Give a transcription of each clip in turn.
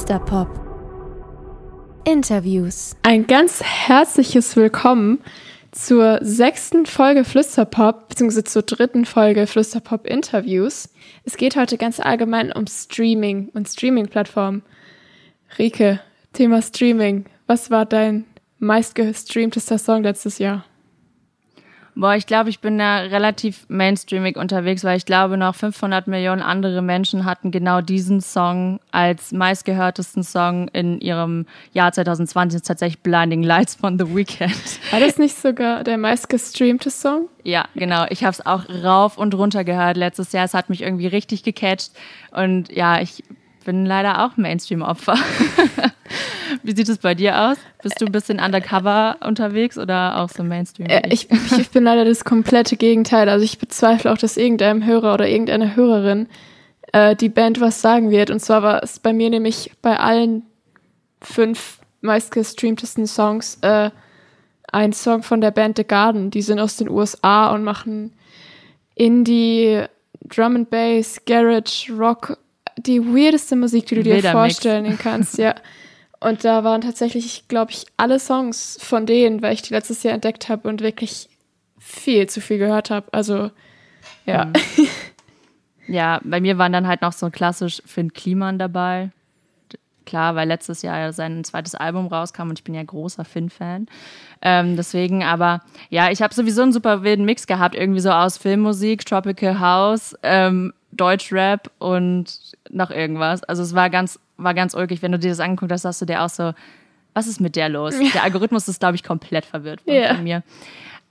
Flüsterpop. Interviews. Ein ganz herzliches Willkommen zur sechsten Folge Flüsterpop, beziehungsweise zur dritten Folge Flüsterpop Interviews. Es geht heute ganz allgemein um Streaming und Streaming-Plattformen. Rike, Thema Streaming. Was war dein meistgestreamtester Song letztes Jahr? Boah, ich glaube, ich bin da relativ mainstreamig unterwegs, weil ich glaube, noch 500 Millionen andere Menschen hatten genau diesen Song als meistgehörtesten Song in ihrem Jahr 2020. Das ist tatsächlich Blinding Lights von The Weeknd. War das nicht sogar der meistgestreamte Song? Ja, genau. Ich habe es auch rauf und runter gehört letztes Jahr. Es hat mich irgendwie richtig gecatcht. Und ja, ich bin leider auch Mainstream-Opfer. Wie sieht es bei dir aus? Bist du ein bisschen undercover unterwegs oder auch so Mainstream? Äh, ich, ich bin leider das komplette Gegenteil. Also ich bezweifle auch, dass irgendeinem Hörer oder irgendeine Hörerin äh, die Band was sagen wird. Und zwar war es bei mir nämlich bei allen fünf meistgestreamtesten Songs äh, ein Song von der Band The Garden. Die sind aus den USA und machen Indie, Drum and Bass, Garage, Rock, die weirdeste Musik, die du dir Wilder vorstellen Mix. kannst, ja. Und da waren tatsächlich, glaube ich, alle Songs von denen, weil ich die letztes Jahr entdeckt habe und wirklich viel zu viel gehört habe. Also, ja. Mhm. Ja, bei mir waren dann halt noch so klassisch Finn Kliman dabei. Klar, weil letztes Jahr sein zweites Album rauskam und ich bin ja großer Finn-Fan. Ähm, deswegen, aber ja, ich habe sowieso einen super wilden Mix gehabt, irgendwie so aus Filmmusik, Tropical House, ähm, Deutschrap und noch irgendwas. Also es war ganz war ganz ulkig, wenn du dir das angeguckt hast, sagst du dir auch so, was ist mit der los? Ja. Der Algorithmus ist, glaube ich, komplett verwirrt von, yeah. von mir.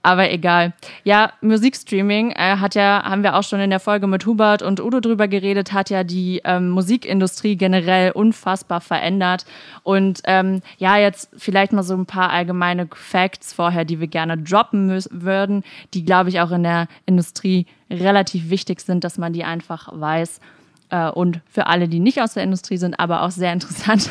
Aber egal. Ja, Musikstreaming äh, hat ja, haben wir auch schon in der Folge mit Hubert und Udo drüber geredet, hat ja die ähm, Musikindustrie generell unfassbar verändert. Und ähm, ja, jetzt vielleicht mal so ein paar allgemeine Facts vorher, die wir gerne droppen würden, die, glaube ich, auch in der Industrie relativ wichtig sind, dass man die einfach weiß äh, und für alle, die nicht aus der Industrie sind, aber auch sehr interessant,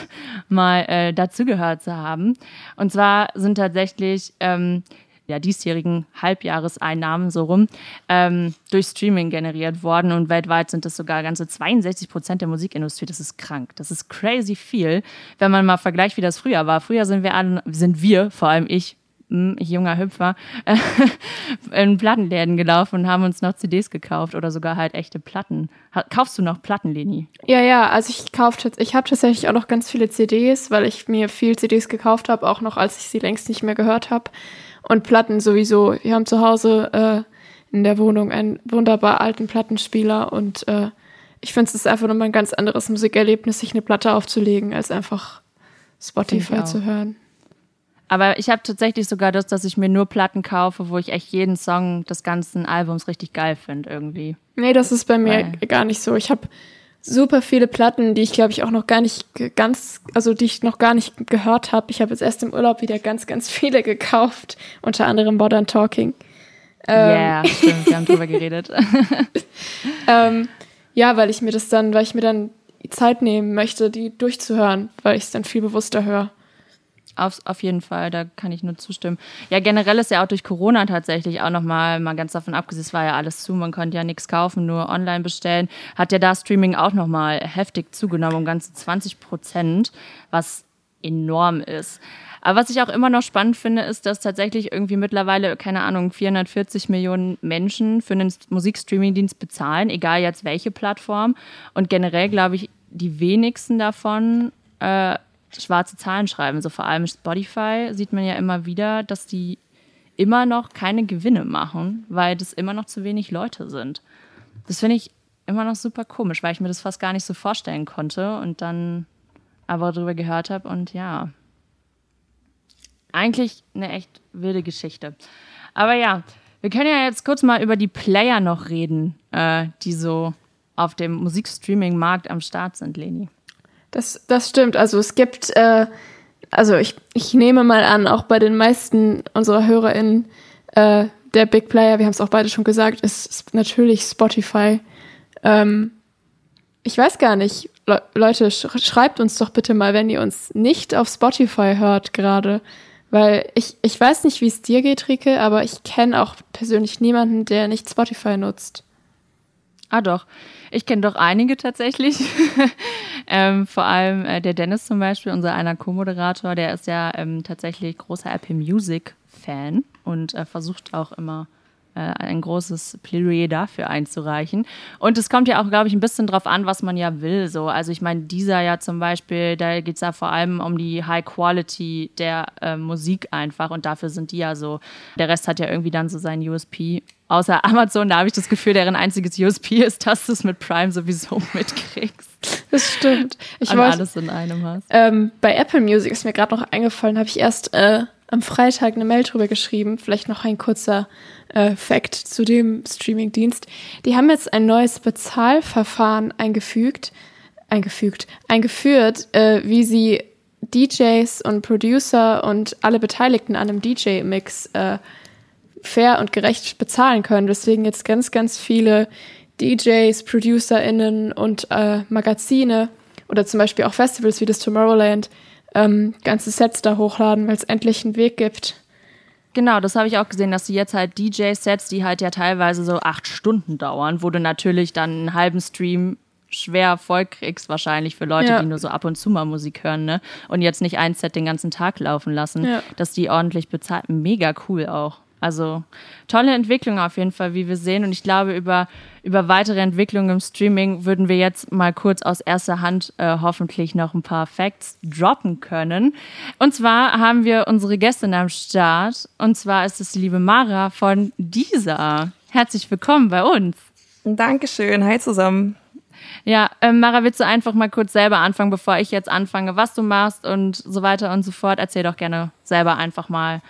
mal äh, dazugehört zu haben. Und zwar sind tatsächlich ähm, ja, diesjährigen Halbjahreseinnahmen so rum ähm, durch Streaming generiert worden und weltweit sind das sogar ganze 62 Prozent der Musikindustrie. Das ist krank. Das ist crazy viel, wenn man mal vergleicht, wie das früher war. Früher sind wir alle, sind wir, vor allem ich, ich junger Hüpfer, in Plattenläden gelaufen und haben uns noch CDs gekauft oder sogar halt echte Platten. Kaufst du noch Platten, Leni? Ja, ja, also ich kaufe ich habe tatsächlich auch noch ganz viele CDs, weil ich mir viel CDs gekauft habe, auch noch als ich sie längst nicht mehr gehört habe. Und Platten sowieso. Wir haben zu Hause äh, in der Wohnung einen wunderbar alten Plattenspieler und äh, ich finde es ist einfach nochmal ein ganz anderes Musikerlebnis, sich eine Platte aufzulegen, als einfach Spotify zu hören. Aber ich habe tatsächlich sogar das, dass ich mir nur Platten kaufe, wo ich echt jeden Song des ganzen Albums richtig geil finde irgendwie. Nee, das ist bei mir Weil. gar nicht so. Ich habe super viele Platten, die ich glaube ich auch noch gar nicht ganz, also die ich noch gar nicht gehört habe. Ich habe jetzt erst im Urlaub wieder ganz, ganz viele gekauft, unter anderem Modern Talking. Ja, yeah, ähm. stimmt, wir haben drüber geredet. ähm, ja, weil ich mir das dann, weil ich mir dann Zeit nehmen möchte, die durchzuhören, weil ich es dann viel bewusster höre. Auf, auf jeden Fall, da kann ich nur zustimmen. Ja, generell ist ja auch durch Corona tatsächlich auch nochmal, mal ganz davon abgesehen, es war ja alles zu, man konnte ja nichts kaufen, nur online bestellen, hat ja da Streaming auch nochmal heftig zugenommen, um ganze 20 Prozent, was enorm ist. Aber was ich auch immer noch spannend finde, ist, dass tatsächlich irgendwie mittlerweile, keine Ahnung, 440 Millionen Menschen für einen Musikstreaming-Dienst bezahlen, egal jetzt welche Plattform. Und generell glaube ich, die wenigsten davon äh, schwarze Zahlen schreiben. So vor allem Spotify sieht man ja immer wieder, dass die immer noch keine Gewinne machen, weil das immer noch zu wenig Leute sind. Das finde ich immer noch super komisch, weil ich mir das fast gar nicht so vorstellen konnte und dann aber darüber gehört habe und ja. Eigentlich eine echt wilde Geschichte. Aber ja, wir können ja jetzt kurz mal über die Player noch reden, äh, die so auf dem Musikstreaming-Markt am Start sind, Leni. Das, das stimmt. Also es gibt, äh, also ich, ich nehme mal an, auch bei den meisten unserer HörerInnen, äh, der Big Player, wir haben es auch beide schon gesagt, ist, natürlich Spotify. Ähm, ich weiß gar nicht, Le Leute, sch schreibt uns doch bitte mal, wenn ihr uns nicht auf Spotify hört gerade. Weil ich, ich weiß nicht, wie es dir geht, Rike, aber ich kenne auch persönlich niemanden, der nicht Spotify nutzt. Ah doch, ich kenne doch einige tatsächlich. ähm, vor allem äh, der Dennis zum Beispiel, unser einer Co-Moderator, der ist ja ähm, tatsächlich großer Apple Music Fan und äh, versucht auch immer äh, ein großes Plädoyer dafür einzureichen. Und es kommt ja auch, glaube ich, ein bisschen drauf an, was man ja will. So. Also ich meine, dieser ja zum Beispiel, da geht es ja vor allem um die High Quality der äh, Musik einfach und dafür sind die ja so. Der Rest hat ja irgendwie dann so seinen USP. Außer Amazon, da habe ich das Gefühl, deren einziges USP ist, dass du es mit Prime sowieso mitkriegst. Das stimmt. Ich wollte alles in einem hast. Ähm, bei Apple Music ist mir gerade noch eingefallen, habe ich erst äh, am Freitag eine Mail drüber geschrieben. Vielleicht noch ein kurzer äh, Fact zu dem Streamingdienst. Die haben jetzt ein neues Bezahlverfahren eingefügt, eingefügt, eingeführt, äh, wie sie DJs und Producer und alle Beteiligten an einem DJ-Mix äh, fair und gerecht bezahlen können. Deswegen jetzt ganz, ganz viele DJs, ProducerInnen und äh, Magazine oder zum Beispiel auch Festivals wie das Tomorrowland ähm, ganze Sets da hochladen, weil es endlich einen Weg gibt. Genau, das habe ich auch gesehen, dass sie jetzt halt DJ-Sets, die halt ja teilweise so acht Stunden dauern, wo du natürlich dann einen halben Stream schwer voll kriegst, wahrscheinlich für Leute, ja. die nur so ab und zu mal Musik hören, ne? Und jetzt nicht ein Set den ganzen Tag laufen lassen, ja. dass die ordentlich bezahlt. Mega cool auch. Also tolle Entwicklung auf jeden Fall, wie wir sehen. Und ich glaube, über, über weitere Entwicklungen im Streaming würden wir jetzt mal kurz aus erster Hand äh, hoffentlich noch ein paar Facts droppen können. Und zwar haben wir unsere Gästin am Start. Und zwar ist es die liebe Mara von Dieser. Herzlich willkommen bei uns. Dankeschön. Hi zusammen. Ja, äh, Mara, willst du einfach mal kurz selber anfangen, bevor ich jetzt anfange, was du machst und so weiter und so fort? Erzähl doch gerne selber einfach mal,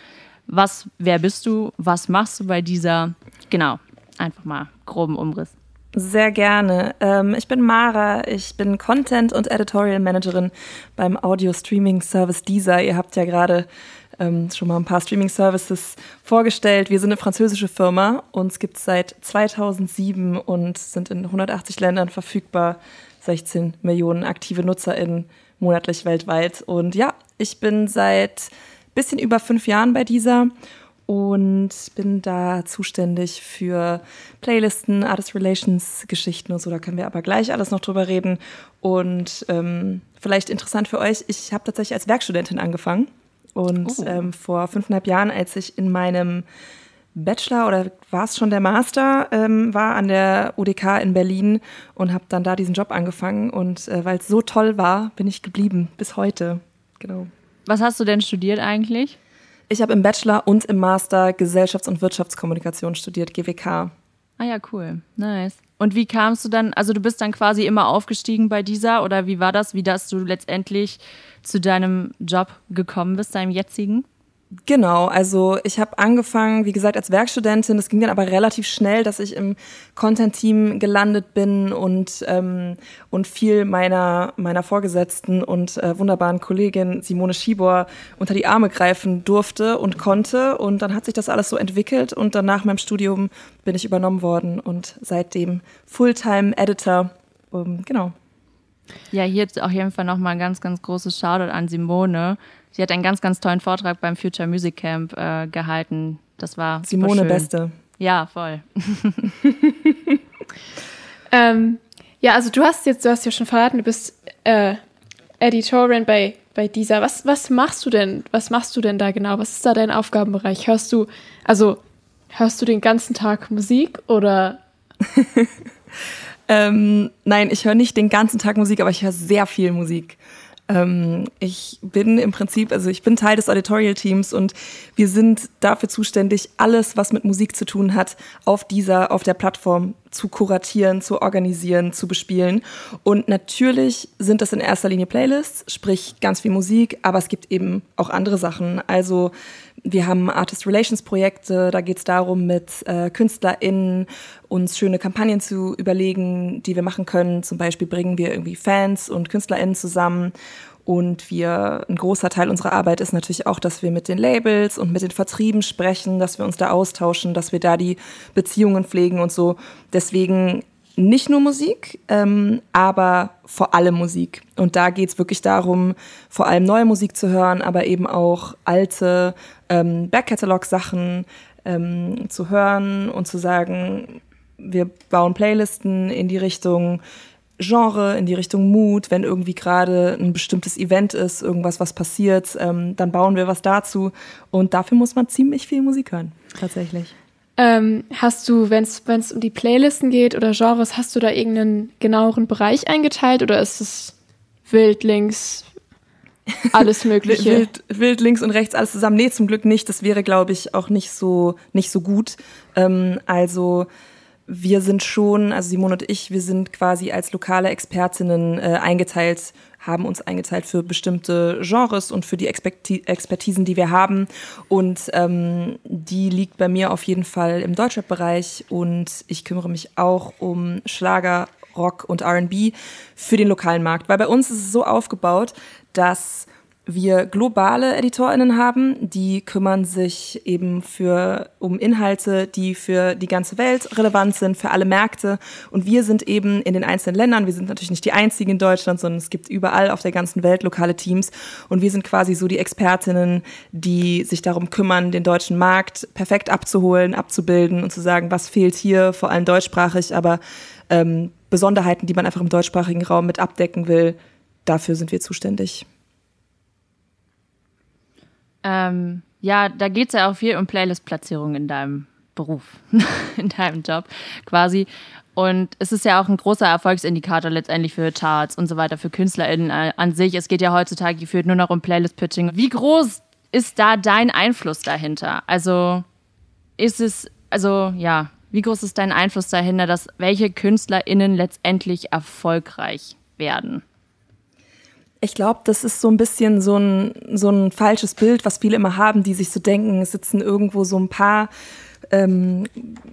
was, wer bist du? Was machst du bei dieser? Genau, einfach mal groben Umriss. Sehr gerne. Ähm, ich bin Mara, ich bin Content- und Editorial Managerin beim Audio-Streaming-Service Deezer. Ihr habt ja gerade ähm, schon mal ein paar Streaming-Services vorgestellt. Wir sind eine französische Firma, uns gibt es seit 2007 und sind in 180 Ländern verfügbar, 16 Millionen aktive NutzerInnen monatlich weltweit. Und ja, ich bin seit bisschen über fünf Jahren bei dieser und bin da zuständig für Playlisten, Artist Relations Geschichten und so. Da können wir aber gleich alles noch drüber reden. Und ähm, vielleicht interessant für euch, ich habe tatsächlich als Werkstudentin angefangen. Und oh. ähm, vor fünfeinhalb Jahren, als ich in meinem Bachelor oder war es schon der Master, ähm, war an der UDK in Berlin und habe dann da diesen Job angefangen. Und äh, weil es so toll war, bin ich geblieben bis heute. Genau. Was hast du denn studiert eigentlich? Ich habe im Bachelor und im Master Gesellschafts- und Wirtschaftskommunikation studiert, GWK. Ah ja, cool. Nice. Und wie kamst du dann, also du bist dann quasi immer aufgestiegen bei dieser oder wie war das, wie dass du letztendlich zu deinem Job gekommen bist, deinem jetzigen? Genau, also ich habe angefangen, wie gesagt, als Werkstudentin. Das ging dann aber relativ schnell, dass ich im Content-Team gelandet bin und, ähm, und viel meiner, meiner Vorgesetzten und äh, wunderbaren Kollegin Simone Schibor unter die Arme greifen durfte und konnte. Und dann hat sich das alles so entwickelt und dann nach meinem Studium bin ich übernommen worden und seitdem Fulltime-Editor. Um, genau. Ja, hier auf jeden Fall nochmal ein ganz, ganz großes Shoutout an Simone Sie hat einen ganz, ganz tollen Vortrag beim Future Music Camp äh, gehalten. Das war Simone Beste. Ja, voll. ähm, ja, also du hast jetzt, du hast ja schon verraten, du bist äh, Editorin bei, bei dieser. Was, was machst du denn? Was machst du denn da genau? Was ist da dein Aufgabenbereich? Hörst du, also hörst du den ganzen Tag Musik oder? ähm, nein, ich höre nicht den ganzen Tag Musik, aber ich höre sehr viel Musik. Ähm, ich bin im Prinzip, also ich bin Teil des Editorial-Teams und wir sind dafür zuständig, alles, was mit Musik zu tun hat, auf dieser, auf der Plattform zu kuratieren, zu organisieren, zu bespielen. Und natürlich sind das in erster Linie Playlists, sprich ganz viel Musik, aber es gibt eben auch andere Sachen. Also wir haben Artist Relations Projekte, da geht es darum, mit äh, KünstlerInnen uns schöne Kampagnen zu überlegen, die wir machen können. Zum Beispiel bringen wir irgendwie Fans und KünstlerInnen zusammen. Und wir, ein großer Teil unserer Arbeit ist natürlich auch, dass wir mit den Labels und mit den Vertrieben sprechen, dass wir uns da austauschen, dass wir da die Beziehungen pflegen und so. Deswegen nicht nur Musik, ähm, aber vor allem Musik. Und da geht es wirklich darum, vor allem neue Musik zu hören, aber eben auch alte ähm, Backcatalog-Sachen ähm, zu hören und zu sagen, wir bauen Playlisten in die Richtung Genre, in die Richtung Mood, wenn irgendwie gerade ein bestimmtes Event ist, irgendwas, was passiert, ähm, dann bauen wir was dazu. Und dafür muss man ziemlich viel Musik hören, tatsächlich. Ähm, hast du, wenn es um die Playlisten geht oder Genres, hast du da irgendeinen genaueren Bereich eingeteilt oder ist es wild links, alles Mögliche? wild, wild links und rechts, alles zusammen? Nee, zum Glück nicht. Das wäre, glaube ich, auch nicht so, nicht so gut. Ähm, also wir sind schon, also Simone und ich, wir sind quasi als lokale Expertinnen äh, eingeteilt, haben uns eingeteilt für bestimmte Genres und für die Experti Expertisen, die wir haben. Und ähm, die liegt bei mir auf jeden Fall im Deutschrap-Bereich und ich kümmere mich auch um Schlager, Rock und RB für den lokalen Markt. Weil bei uns ist es so aufgebaut, dass wir globale EditorInnen haben, die kümmern sich eben für, um Inhalte, die für die ganze Welt relevant sind, für alle Märkte. Und wir sind eben in den einzelnen Ländern, wir sind natürlich nicht die einzigen in Deutschland, sondern es gibt überall auf der ganzen Welt lokale Teams. Und wir sind quasi so die Expertinnen, die sich darum kümmern, den deutschen Markt perfekt abzuholen, abzubilden und zu sagen, was fehlt hier, vor allem deutschsprachig, aber ähm, Besonderheiten, die man einfach im deutschsprachigen Raum mit abdecken will, dafür sind wir zuständig. Ähm, ja, da geht es ja auch viel um Playlist-Platzierung in deinem Beruf, in deinem Job quasi. Und es ist ja auch ein großer Erfolgsindikator letztendlich für Charts und so weiter, für KünstlerInnen an sich. Es geht ja heutzutage gefühlt nur noch um Playlist-Pitching. Wie groß ist da dein Einfluss dahinter? Also ist es, also ja, wie groß ist dein Einfluss dahinter, dass welche KünstlerInnen letztendlich erfolgreich werden? Ich glaube, das ist so ein bisschen so ein, so ein falsches Bild, was viele immer haben, die sich so denken, es sitzen irgendwo so ein paar ähm,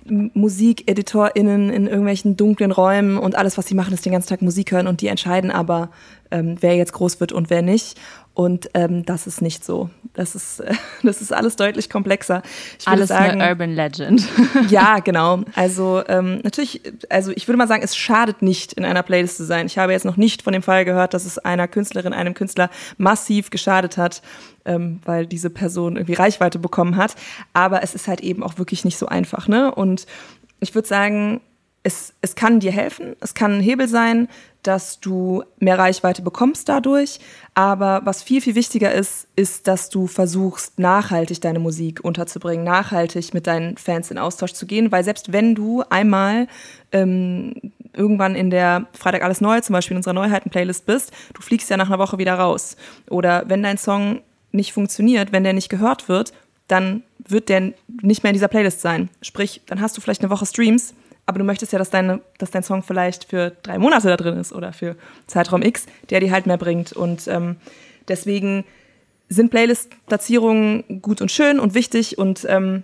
MusikeditorInnen in irgendwelchen dunklen Räumen und alles, was sie machen, ist den ganzen Tag Musik hören und die entscheiden aber, ähm, wer jetzt groß wird und wer nicht. Und ähm, das ist nicht so. Das ist, äh, das ist alles deutlich komplexer. Ich alles sagen, eine Urban Legend. ja, genau. Also ähm, natürlich, also ich würde mal sagen, es schadet nicht, in einer Playlist zu sein. Ich habe jetzt noch nicht von dem Fall gehört, dass es einer Künstlerin, einem Künstler massiv geschadet hat, ähm, weil diese Person irgendwie Reichweite bekommen hat. Aber es ist halt eben auch wirklich nicht so einfach. Ne? Und ich würde sagen, es, es kann dir helfen, es kann ein Hebel sein, dass du mehr Reichweite bekommst dadurch. Aber was viel, viel wichtiger ist, ist, dass du versuchst, nachhaltig deine Musik unterzubringen, nachhaltig mit deinen Fans in Austausch zu gehen, weil selbst wenn du einmal ähm, irgendwann in der Freitag alles neu, zum Beispiel in unserer Neuheiten-Playlist bist, du fliegst ja nach einer Woche wieder raus. Oder wenn dein Song nicht funktioniert, wenn der nicht gehört wird, dann wird der nicht mehr in dieser Playlist sein. Sprich, dann hast du vielleicht eine Woche Streams, aber du möchtest ja, dass, deine, dass dein Song vielleicht für drei Monate da drin ist oder für Zeitraum X, der dir halt mehr bringt. Und ähm, deswegen sind Playlist-Platzierungen gut und schön und wichtig und ähm,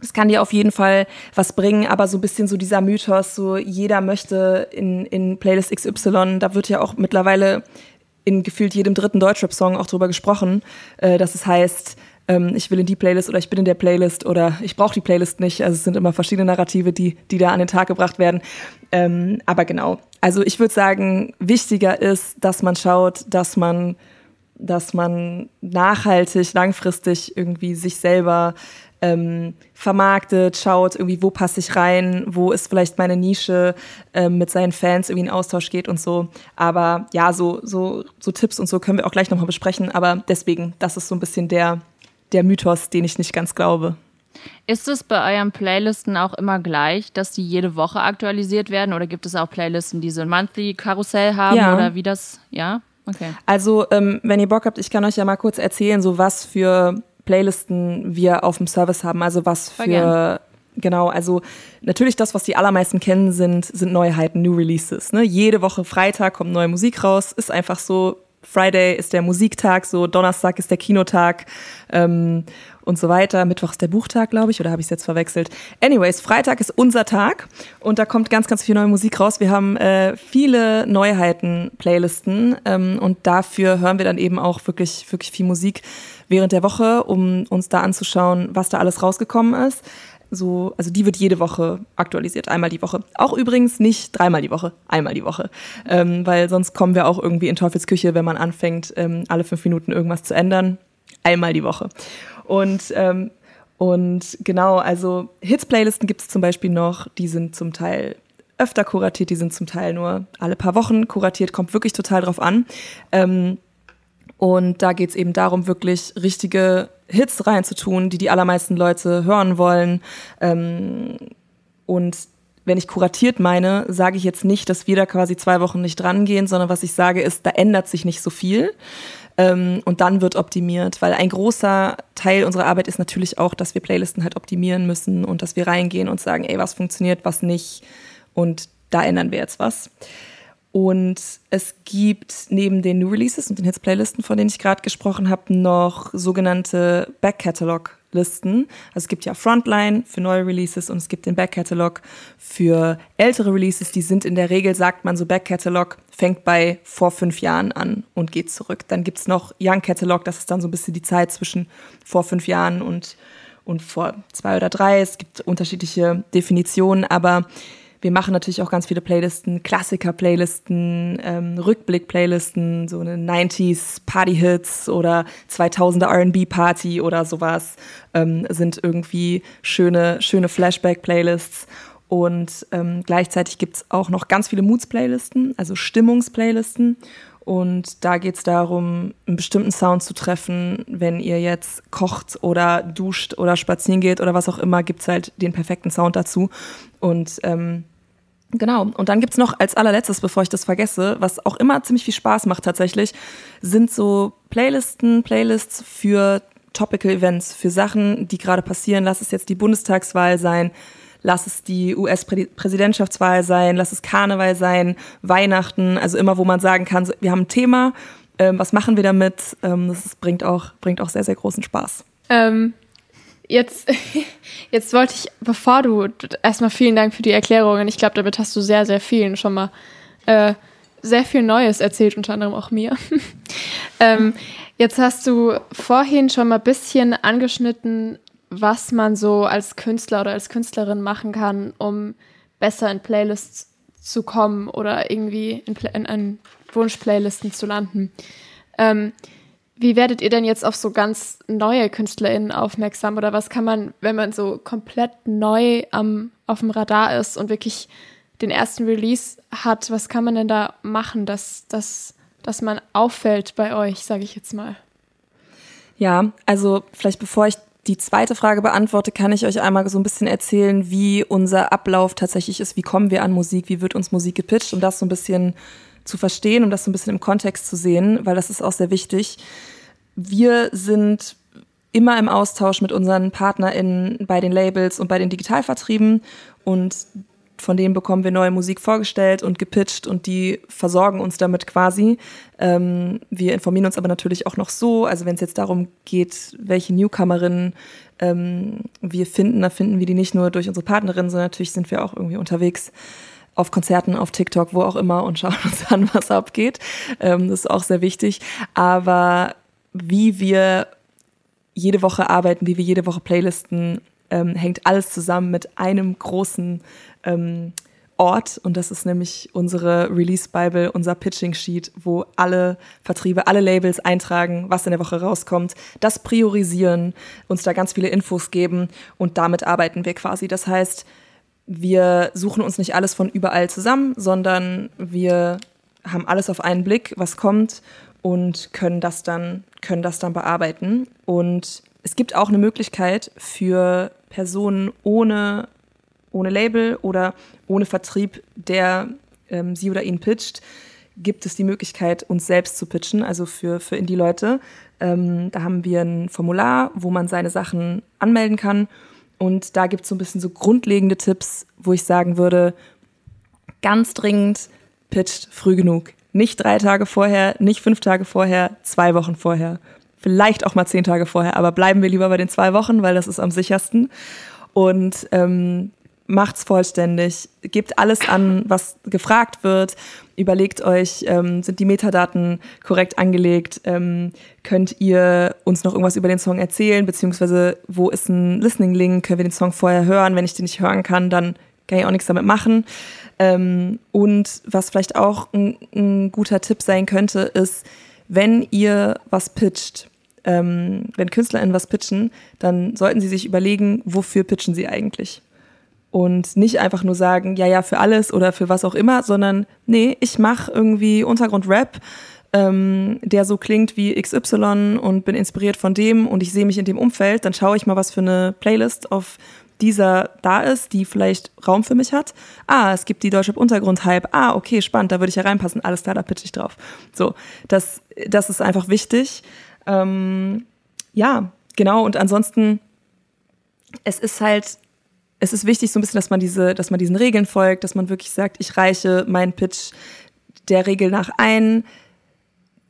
es kann dir auf jeden Fall was bringen, aber so ein bisschen so dieser Mythos, so jeder möchte in, in Playlist XY, da wird ja auch mittlerweile in gefühlt jedem dritten Deutschrap-Song auch drüber gesprochen, äh, dass es heißt, ähm, ich will in die Playlist oder ich bin in der Playlist oder ich brauche die Playlist nicht. Also es sind immer verschiedene Narrative, die, die da an den Tag gebracht werden. Ähm, aber genau, also ich würde sagen, wichtiger ist, dass man schaut, dass man, dass man nachhaltig, langfristig irgendwie sich selber ähm, vermarktet, schaut, irgendwie, wo passe ich rein, wo ist vielleicht meine Nische, ähm, mit seinen Fans irgendwie in Austausch geht und so. Aber ja, so, so, so Tipps und so können wir auch gleich nochmal besprechen. Aber deswegen, das ist so ein bisschen der, der Mythos, den ich nicht ganz glaube. Ist es bei euren Playlisten auch immer gleich, dass die jede Woche aktualisiert werden oder gibt es auch Playlisten, die so ein Monthly Karussell haben ja. oder wie das, ja? Okay. Also, ähm, wenn ihr Bock habt, ich kann euch ja mal kurz erzählen, so was für Playlisten wir auf dem Service haben, also was für Genau, also natürlich das, was die allermeisten kennen, sind, sind Neuheiten, New Releases. Ne? Jede Woche Freitag kommt neue Musik raus, ist einfach so, Friday ist der Musiktag, so Donnerstag ist der Kinotag ähm, und so weiter. Mittwoch ist der Buchtag, glaube ich, oder habe ich es jetzt verwechselt? Anyways, Freitag ist unser Tag und da kommt ganz, ganz viel neue Musik raus. Wir haben äh, viele Neuheiten, Playlisten ähm, und dafür hören wir dann eben auch wirklich, wirklich viel Musik während der Woche, um uns da anzuschauen, was da alles rausgekommen ist so, also die wird jede Woche aktualisiert, einmal die Woche. Auch übrigens nicht dreimal die Woche, einmal die Woche. Ähm, weil sonst kommen wir auch irgendwie in Teufelsküche, wenn man anfängt, ähm, alle fünf Minuten irgendwas zu ändern. Einmal die Woche. Und ähm, Und genau, also Hits-Playlisten gibt es zum Beispiel noch, die sind zum Teil öfter kuratiert, die sind zum Teil nur alle paar Wochen kuratiert, kommt wirklich total drauf an. Ähm, und da geht es eben darum, wirklich richtige Hits reinzutun, die die allermeisten Leute hören wollen. Ähm, und wenn ich kuratiert meine, sage ich jetzt nicht, dass wir da quasi zwei Wochen nicht drangehen, sondern was ich sage ist, da ändert sich nicht so viel. Ähm, und dann wird optimiert, weil ein großer Teil unserer Arbeit ist natürlich auch, dass wir Playlisten halt optimieren müssen und dass wir reingehen und sagen, ey, was funktioniert, was nicht. Und da ändern wir jetzt was. Und es gibt neben den New Releases und den Hits-Playlisten, von denen ich gerade gesprochen habe, noch sogenannte Back-Catalog-Listen. Also es gibt ja Frontline für neue Releases und es gibt den Back-Catalog für ältere Releases. Die sind in der Regel, sagt man so, Back-Catalog fängt bei vor fünf Jahren an und geht zurück. Dann gibt's noch Young Catalog, das ist dann so ein bisschen die Zeit zwischen vor fünf Jahren und, und vor zwei oder drei. Es gibt unterschiedliche Definitionen, aber wir machen natürlich auch ganz viele Playlisten, Klassiker-Playlisten, ähm, Rückblick-Playlisten, so eine 90s Party-Hits oder 2000er R&B-Party oder sowas ähm, sind irgendwie schöne, schöne Flashback-Playlists. Und ähm, gleichzeitig gibt's auch noch ganz viele Moods-Playlisten, also Stimmungs-Playlisten. Und da geht's darum, einen bestimmten Sound zu treffen. Wenn ihr jetzt kocht oder duscht oder spazieren geht oder was auch immer, gibt's halt den perfekten Sound dazu. Und ähm, genau, und dann gibt's noch als allerletztes, bevor ich das vergesse, was auch immer ziemlich viel Spaß macht tatsächlich, sind so Playlisten, Playlists für Topical Events, für Sachen, die gerade passieren. Lass es jetzt die Bundestagswahl sein, lass es die US-Präsidentschaftswahl sein, lass es Karneval sein, Weihnachten, also immer, wo man sagen kann, wir haben ein Thema, ähm, was machen wir damit? Ähm, das ist, bringt, auch, bringt auch sehr, sehr großen Spaß. Ähm, jetzt, jetzt wollte ich, bevor du, erstmal vielen Dank für die Erklärungen. Ich glaube, damit hast du sehr, sehr vielen schon mal äh, sehr viel Neues erzählt, unter anderem auch mir. ähm, jetzt hast du vorhin schon mal ein bisschen angeschnitten, was man so als Künstler oder als Künstlerin machen kann, um besser in Playlists zu kommen oder irgendwie in, in, in Wunschplaylisten zu landen. Ähm, wie werdet ihr denn jetzt auf so ganz neue KünstlerInnen aufmerksam? Oder was kann man, wenn man so komplett neu am, auf dem Radar ist und wirklich den ersten Release hat, was kann man denn da machen, dass, dass, dass man auffällt bei euch, sage ich jetzt mal? Ja, also vielleicht bevor ich die zweite Frage beantworte, kann ich euch einmal so ein bisschen erzählen, wie unser Ablauf tatsächlich ist. Wie kommen wir an Musik? Wie wird uns Musik gepitcht? Um das so ein bisschen zu verstehen, um das so ein bisschen im Kontext zu sehen, weil das ist auch sehr wichtig. Wir sind immer im Austausch mit unseren PartnerInnen bei den Labels und bei den Digitalvertrieben und von denen bekommen wir neue Musik vorgestellt und gepitcht und die versorgen uns damit quasi. Ähm, wir informieren uns aber natürlich auch noch so, also wenn es jetzt darum geht, welche Newcomerinnen ähm, wir finden, da finden wir die nicht nur durch unsere Partnerinnen, sondern natürlich sind wir auch irgendwie unterwegs auf Konzerten, auf TikTok, wo auch immer und schauen uns an, was abgeht. Ähm, das ist auch sehr wichtig. Aber wie wir jede Woche arbeiten, wie wir jede Woche Playlisten, ähm, hängt alles zusammen mit einem großen ähm, Ort und das ist nämlich unsere Release Bible, unser Pitching Sheet, wo alle Vertriebe, alle Labels eintragen, was in der Woche rauskommt, das priorisieren, uns da ganz viele Infos geben und damit arbeiten wir quasi. Das heißt, wir suchen uns nicht alles von überall zusammen, sondern wir haben alles auf einen Blick, was kommt und können das dann können das dann bearbeiten und es gibt auch eine Möglichkeit für Personen ohne ohne Label oder ohne Vertrieb, der ähm, sie oder ihn pitcht, gibt es die Möglichkeit, uns selbst zu pitchen, also für, für Indie-Leute. Ähm, da haben wir ein Formular, wo man seine Sachen anmelden kann. Und da gibt es so ein bisschen so grundlegende Tipps, wo ich sagen würde, ganz dringend pitcht früh genug. Nicht drei Tage vorher, nicht fünf Tage vorher, zwei Wochen vorher. Vielleicht auch mal zehn Tage vorher, aber bleiben wir lieber bei den zwei Wochen, weil das ist am sichersten. Und ähm, macht's vollständig, gebt alles an, was gefragt wird, überlegt euch, ähm, sind die Metadaten korrekt angelegt, ähm, könnt ihr uns noch irgendwas über den Song erzählen, beziehungsweise wo ist ein Listening-Link, können wir den Song vorher hören, wenn ich den nicht hören kann, dann kann ich auch nichts damit machen. Ähm, und was vielleicht auch ein, ein guter Tipp sein könnte, ist, wenn ihr was pitcht, ähm, wenn KünstlerInnen was pitchen, dann sollten sie sich überlegen, wofür pitchen sie eigentlich. Und nicht einfach nur sagen, ja, ja, für alles oder für was auch immer, sondern nee, ich mache irgendwie Untergrund-Rap, ähm, der so klingt wie XY und bin inspiriert von dem und ich sehe mich in dem Umfeld, dann schaue ich mal, was für eine Playlist auf dieser da ist, die vielleicht Raum für mich hat. Ah, es gibt die Deutsche Untergrund-Hype. Ah, okay, spannend, da würde ich ja reinpassen. Alles klar, da pitch ich drauf. So, das, das ist einfach wichtig. Ähm, ja, genau. Und ansonsten, es ist halt, es ist wichtig so ein bisschen, dass man diese, dass man diesen Regeln folgt, dass man wirklich sagt, ich reiche meinen Pitch der Regel nach ein.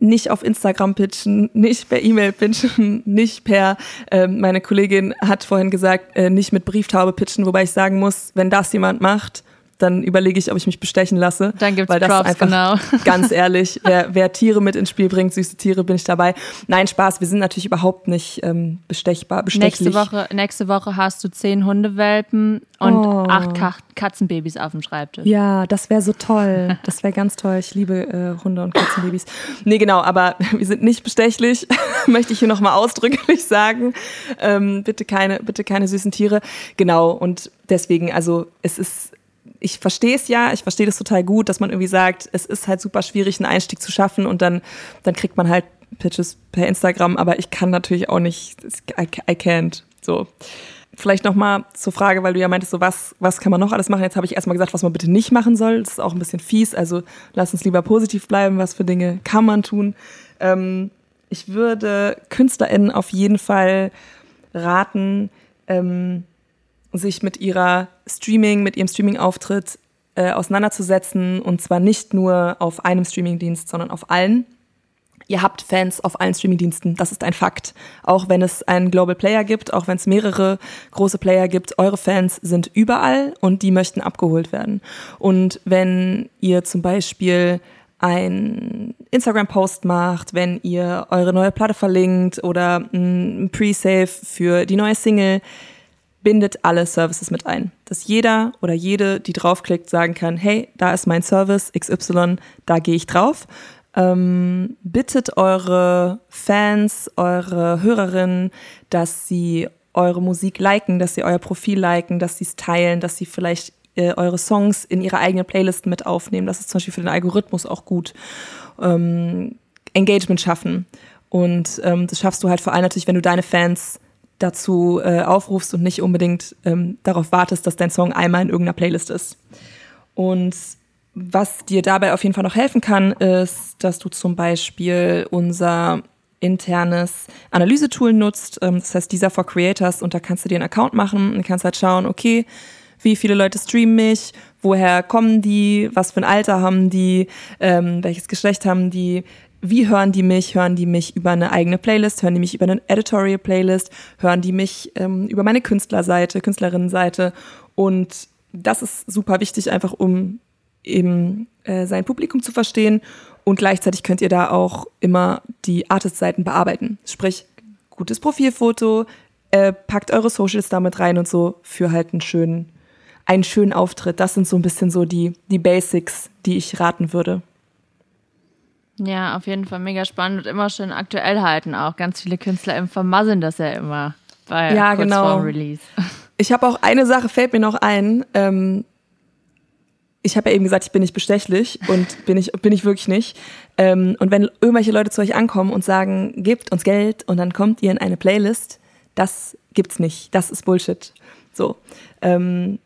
Nicht auf Instagram pitchen, nicht per E-Mail pitchen, nicht per, äh, meine Kollegin hat vorhin gesagt, äh, nicht mit Brieftaube pitchen, wobei ich sagen muss, wenn das jemand macht, dann überlege ich, ob ich mich bestechen lasse. Dann gibt's weil das Props, einfach, genau. Ganz ehrlich, wer, wer Tiere mit ins Spiel bringt, süße Tiere, bin ich dabei. Nein, Spaß, wir sind natürlich überhaupt nicht ähm, bestechbar, bestechlich. Nächste Woche, nächste Woche hast du zehn Hundewelpen und Oh. acht Ka Katzenbabys auf dem Schreibtisch. Ja, das wäre so toll. Das wäre ganz toll. Ich liebe äh, Hunde und Katzenbabys. Nee, genau, aber wir sind nicht bestechlich, möchte ich hier nochmal ausdrücklich sagen. Ähm, bitte keine, bitte keine süßen Tiere. Genau, und deswegen, also es ist, ich verstehe es ja, ich verstehe das total gut, dass man irgendwie sagt, es ist halt super schwierig, einen Einstieg zu schaffen und dann, dann kriegt man halt Pitches per Instagram, aber ich kann natürlich auch nicht, I, can't. So. Vielleicht nochmal zur Frage, weil du ja meintest, so was, was kann man noch alles machen? Jetzt habe ich erstmal gesagt, was man bitte nicht machen soll. Das ist auch ein bisschen fies. Also lass uns lieber positiv bleiben. Was für Dinge kann man tun? Ähm, ich würde KünstlerInnen auf jeden Fall raten, ähm, sich mit ihrer Streaming, mit ihrem Streaming-Auftritt äh, auseinanderzusetzen. Und zwar nicht nur auf einem Streamingdienst, sondern auf allen. Ihr habt Fans auf allen Streamingdiensten, das ist ein Fakt. Auch wenn es einen Global Player gibt, auch wenn es mehrere große Player gibt, eure Fans sind überall und die möchten abgeholt werden. Und wenn ihr zum Beispiel ein Instagram-Post macht, wenn ihr eure neue Platte verlinkt oder ein Pre-Save für die neue Single, bindet alle Services mit ein. Dass jeder oder jede, die draufklickt, sagen kann, hey, da ist mein Service XY, da gehe ich drauf. Ähm, bittet eure Fans, eure Hörerinnen, dass sie eure Musik liken, dass sie euer Profil liken, dass sie es teilen, dass sie vielleicht äh, eure Songs in ihre eigenen Playlisten mit aufnehmen. Das ist zum Beispiel für den Algorithmus auch gut. Ähm, Engagement schaffen. Und ähm, das schaffst du halt vor allem natürlich, wenn du deine Fans dazu äh, aufrufst und nicht unbedingt ähm, darauf wartest, dass dein Song einmal in irgendeiner Playlist ist. Und was dir dabei auf jeden Fall noch helfen kann, ist, dass du zum Beispiel unser internes Analysetool nutzt, ähm, das heißt dieser for Creators. Und da kannst du dir einen Account machen und kannst halt schauen, okay, wie viele Leute streamen mich, woher kommen die, was für ein Alter haben die, ähm, welches Geschlecht haben die, wie hören die mich? Hören die mich über eine eigene Playlist? Hören die mich über eine Editorial-Playlist? Hören die mich ähm, über meine Künstlerseite, Künstlerinnenseite? Und das ist super wichtig, einfach um eben äh, sein Publikum zu verstehen. Und gleichzeitig könnt ihr da auch immer die Artist-Seiten bearbeiten. Sprich, gutes Profilfoto, äh, packt eure Socials damit rein und so für halt einen schönen, einen schönen Auftritt. Das sind so ein bisschen so die, die Basics, die ich raten würde. Ja, auf jeden Fall mega spannend und immer schön aktuell halten auch. Ganz viele Künstler vermasseln das ja immer bei Ja, kurz genau. vorm Release. Ich habe auch eine Sache, fällt mir noch ein. Ähm, ich habe ja eben gesagt, ich bin nicht bestechlich und bin ich, bin ich wirklich nicht. Ähm, und wenn irgendwelche Leute zu euch ankommen und sagen, gebt uns Geld und dann kommt ihr in eine Playlist, das gibt's nicht. Das ist Bullshit. So. Ähm,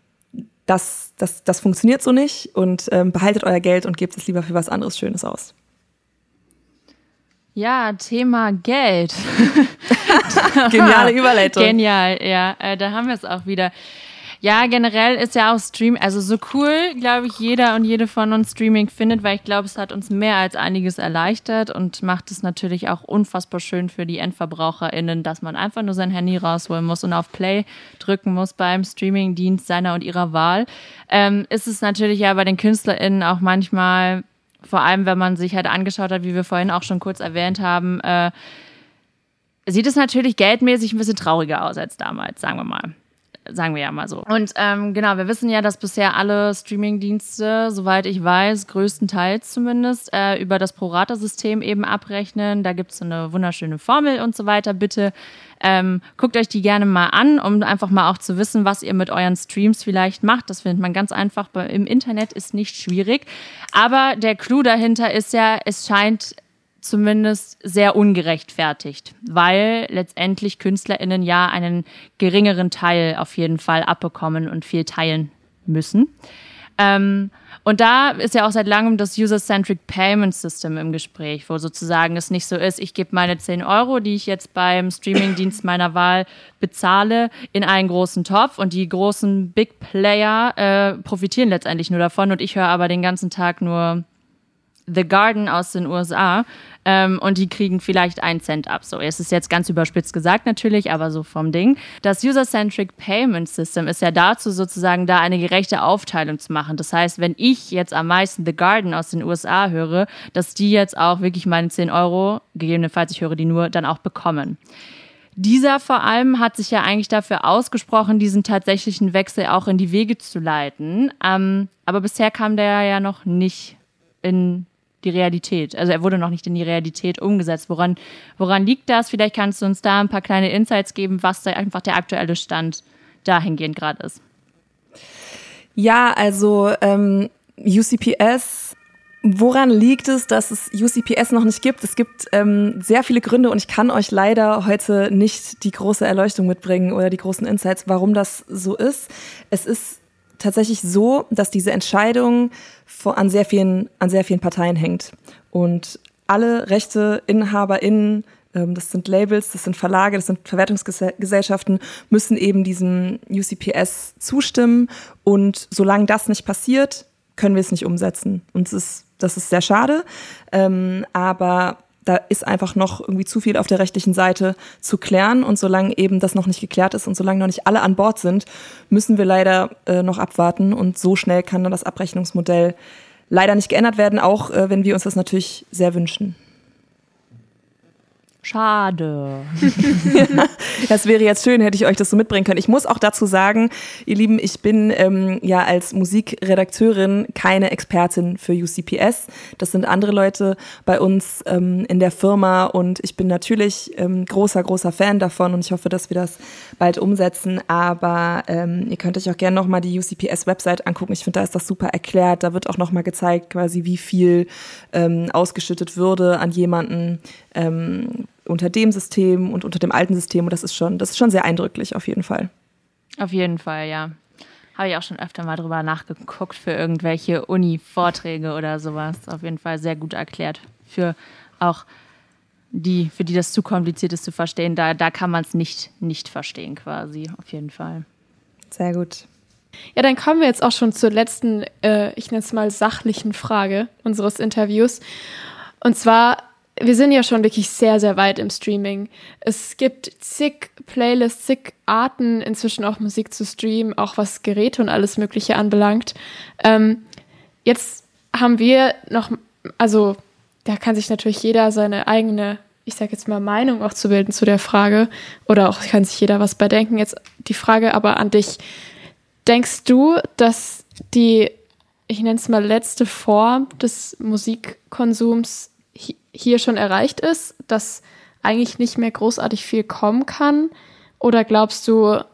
das, das, das funktioniert so nicht und ähm, behaltet euer Geld und gebt es lieber für was anderes Schönes aus. Ja, Thema Geld. Geniale Überleitung. Genial, ja. Äh, da haben wir es auch wieder. Ja, generell ist ja auch Stream, also so cool, glaube ich, jeder und jede von uns Streaming findet, weil ich glaube, es hat uns mehr als einiges erleichtert und macht es natürlich auch unfassbar schön für die EndverbraucherInnen, dass man einfach nur sein Handy rausholen muss und auf Play drücken muss beim Streamingdienst seiner und ihrer Wahl. Ähm, ist es natürlich ja bei den KünstlerInnen auch manchmal, vor allem wenn man sich halt angeschaut hat, wie wir vorhin auch schon kurz erwähnt haben, äh, sieht es natürlich geldmäßig ein bisschen trauriger aus als damals, sagen wir mal sagen wir ja mal so. Und ähm, genau, wir wissen ja, dass bisher alle Streaming-Dienste, soweit ich weiß, größtenteils zumindest, äh, über das Prorata-System eben abrechnen. Da gibt es so eine wunderschöne Formel und so weiter. Bitte ähm, guckt euch die gerne mal an, um einfach mal auch zu wissen, was ihr mit euren Streams vielleicht macht. Das findet man ganz einfach. Im Internet ist nicht schwierig. Aber der Clou dahinter ist ja, es scheint zumindest sehr ungerechtfertigt, weil letztendlich KünstlerInnen ja einen geringeren Teil auf jeden Fall abbekommen und viel teilen müssen. Ähm, und da ist ja auch seit langem das User-Centric Payment System im Gespräch, wo sozusagen es nicht so ist, ich gebe meine 10 Euro, die ich jetzt beim Streaming-Dienst meiner Wahl bezahle, in einen großen Topf. Und die großen Big Player äh, profitieren letztendlich nur davon. Und ich höre aber den ganzen Tag nur The Garden aus den USA ähm, und die kriegen vielleicht einen Cent ab. So, es ist jetzt ganz überspitzt gesagt natürlich, aber so vom Ding. Das User-Centric Payment System ist ja dazu sozusagen da eine gerechte Aufteilung zu machen. Das heißt, wenn ich jetzt am meisten The Garden aus den USA höre, dass die jetzt auch wirklich meine 10 Euro, gegebenenfalls ich höre die nur, dann auch bekommen. Dieser vor allem hat sich ja eigentlich dafür ausgesprochen, diesen tatsächlichen Wechsel auch in die Wege zu leiten. Ähm, aber bisher kam der ja noch nicht in die Realität. Also er wurde noch nicht in die Realität umgesetzt. Woran, woran liegt das? Vielleicht kannst du uns da ein paar kleine Insights geben, was da einfach der aktuelle Stand dahingehend gerade ist. Ja, also ähm, UCPS Woran liegt es, dass es UCPS noch nicht gibt? Es gibt ähm, sehr viele Gründe und ich kann euch leider heute nicht die große Erleuchtung mitbringen oder die großen Insights, warum das so ist. Es ist tatsächlich so, dass diese Entscheidung an sehr vielen, an sehr vielen Parteien hängt. Und alle RechteinhaberInnen, ähm, das sind Labels, das sind Verlage, das sind Verwertungsgesellschaften, müssen eben diesem UCPS zustimmen. Und solange das nicht passiert, können wir es nicht umsetzen. Und es ist, das ist sehr schade. Ähm, aber da ist einfach noch irgendwie zu viel auf der rechtlichen Seite zu klären. Und solange eben das noch nicht geklärt ist und solange noch nicht alle an Bord sind, müssen wir leider äh, noch abwarten. Und so schnell kann dann das Abrechnungsmodell leider nicht geändert werden, auch äh, wenn wir uns das natürlich sehr wünschen. Schade. das wäre jetzt schön, hätte ich euch das so mitbringen können. Ich muss auch dazu sagen, ihr Lieben, ich bin ähm, ja als Musikredakteurin keine Expertin für UCPS. Das sind andere Leute bei uns ähm, in der Firma und ich bin natürlich ähm, großer, großer Fan davon und ich hoffe, dass wir das bald umsetzen. Aber ähm, ihr könnt euch auch gerne nochmal die UCPS-Website angucken. Ich finde, da ist das super erklärt. Da wird auch nochmal gezeigt, quasi wie viel ähm, ausgeschüttet würde an jemanden. Unter dem System und unter dem alten System. Und das ist schon, das ist schon sehr eindrücklich auf jeden Fall. Auf jeden Fall, ja. Habe ich auch schon öfter mal drüber nachgeguckt für irgendwelche Uni-Vorträge oder sowas. Auf jeden Fall sehr gut erklärt. Für auch die, für die das zu kompliziert ist zu verstehen, da, da kann man es nicht, nicht verstehen quasi. Auf jeden Fall. Sehr gut. Ja, dann kommen wir jetzt auch schon zur letzten, äh, ich nenne es mal sachlichen Frage unseres Interviews. Und zwar wir sind ja schon wirklich sehr, sehr weit im Streaming. Es gibt zig Playlists, zig Arten, inzwischen auch Musik zu streamen, auch was Geräte und alles Mögliche anbelangt. Ähm, jetzt haben wir noch, also da kann sich natürlich jeder seine eigene, ich sage jetzt mal, Meinung auch zu bilden zu der Frage. Oder auch kann sich jeder was bei denken. Jetzt die Frage aber an dich. Denkst du, dass die, ich nenne es mal, letzte Form des Musikkonsums hier schon erreicht ist, dass eigentlich nicht mehr großartig viel kommen kann? Oder glaubst du,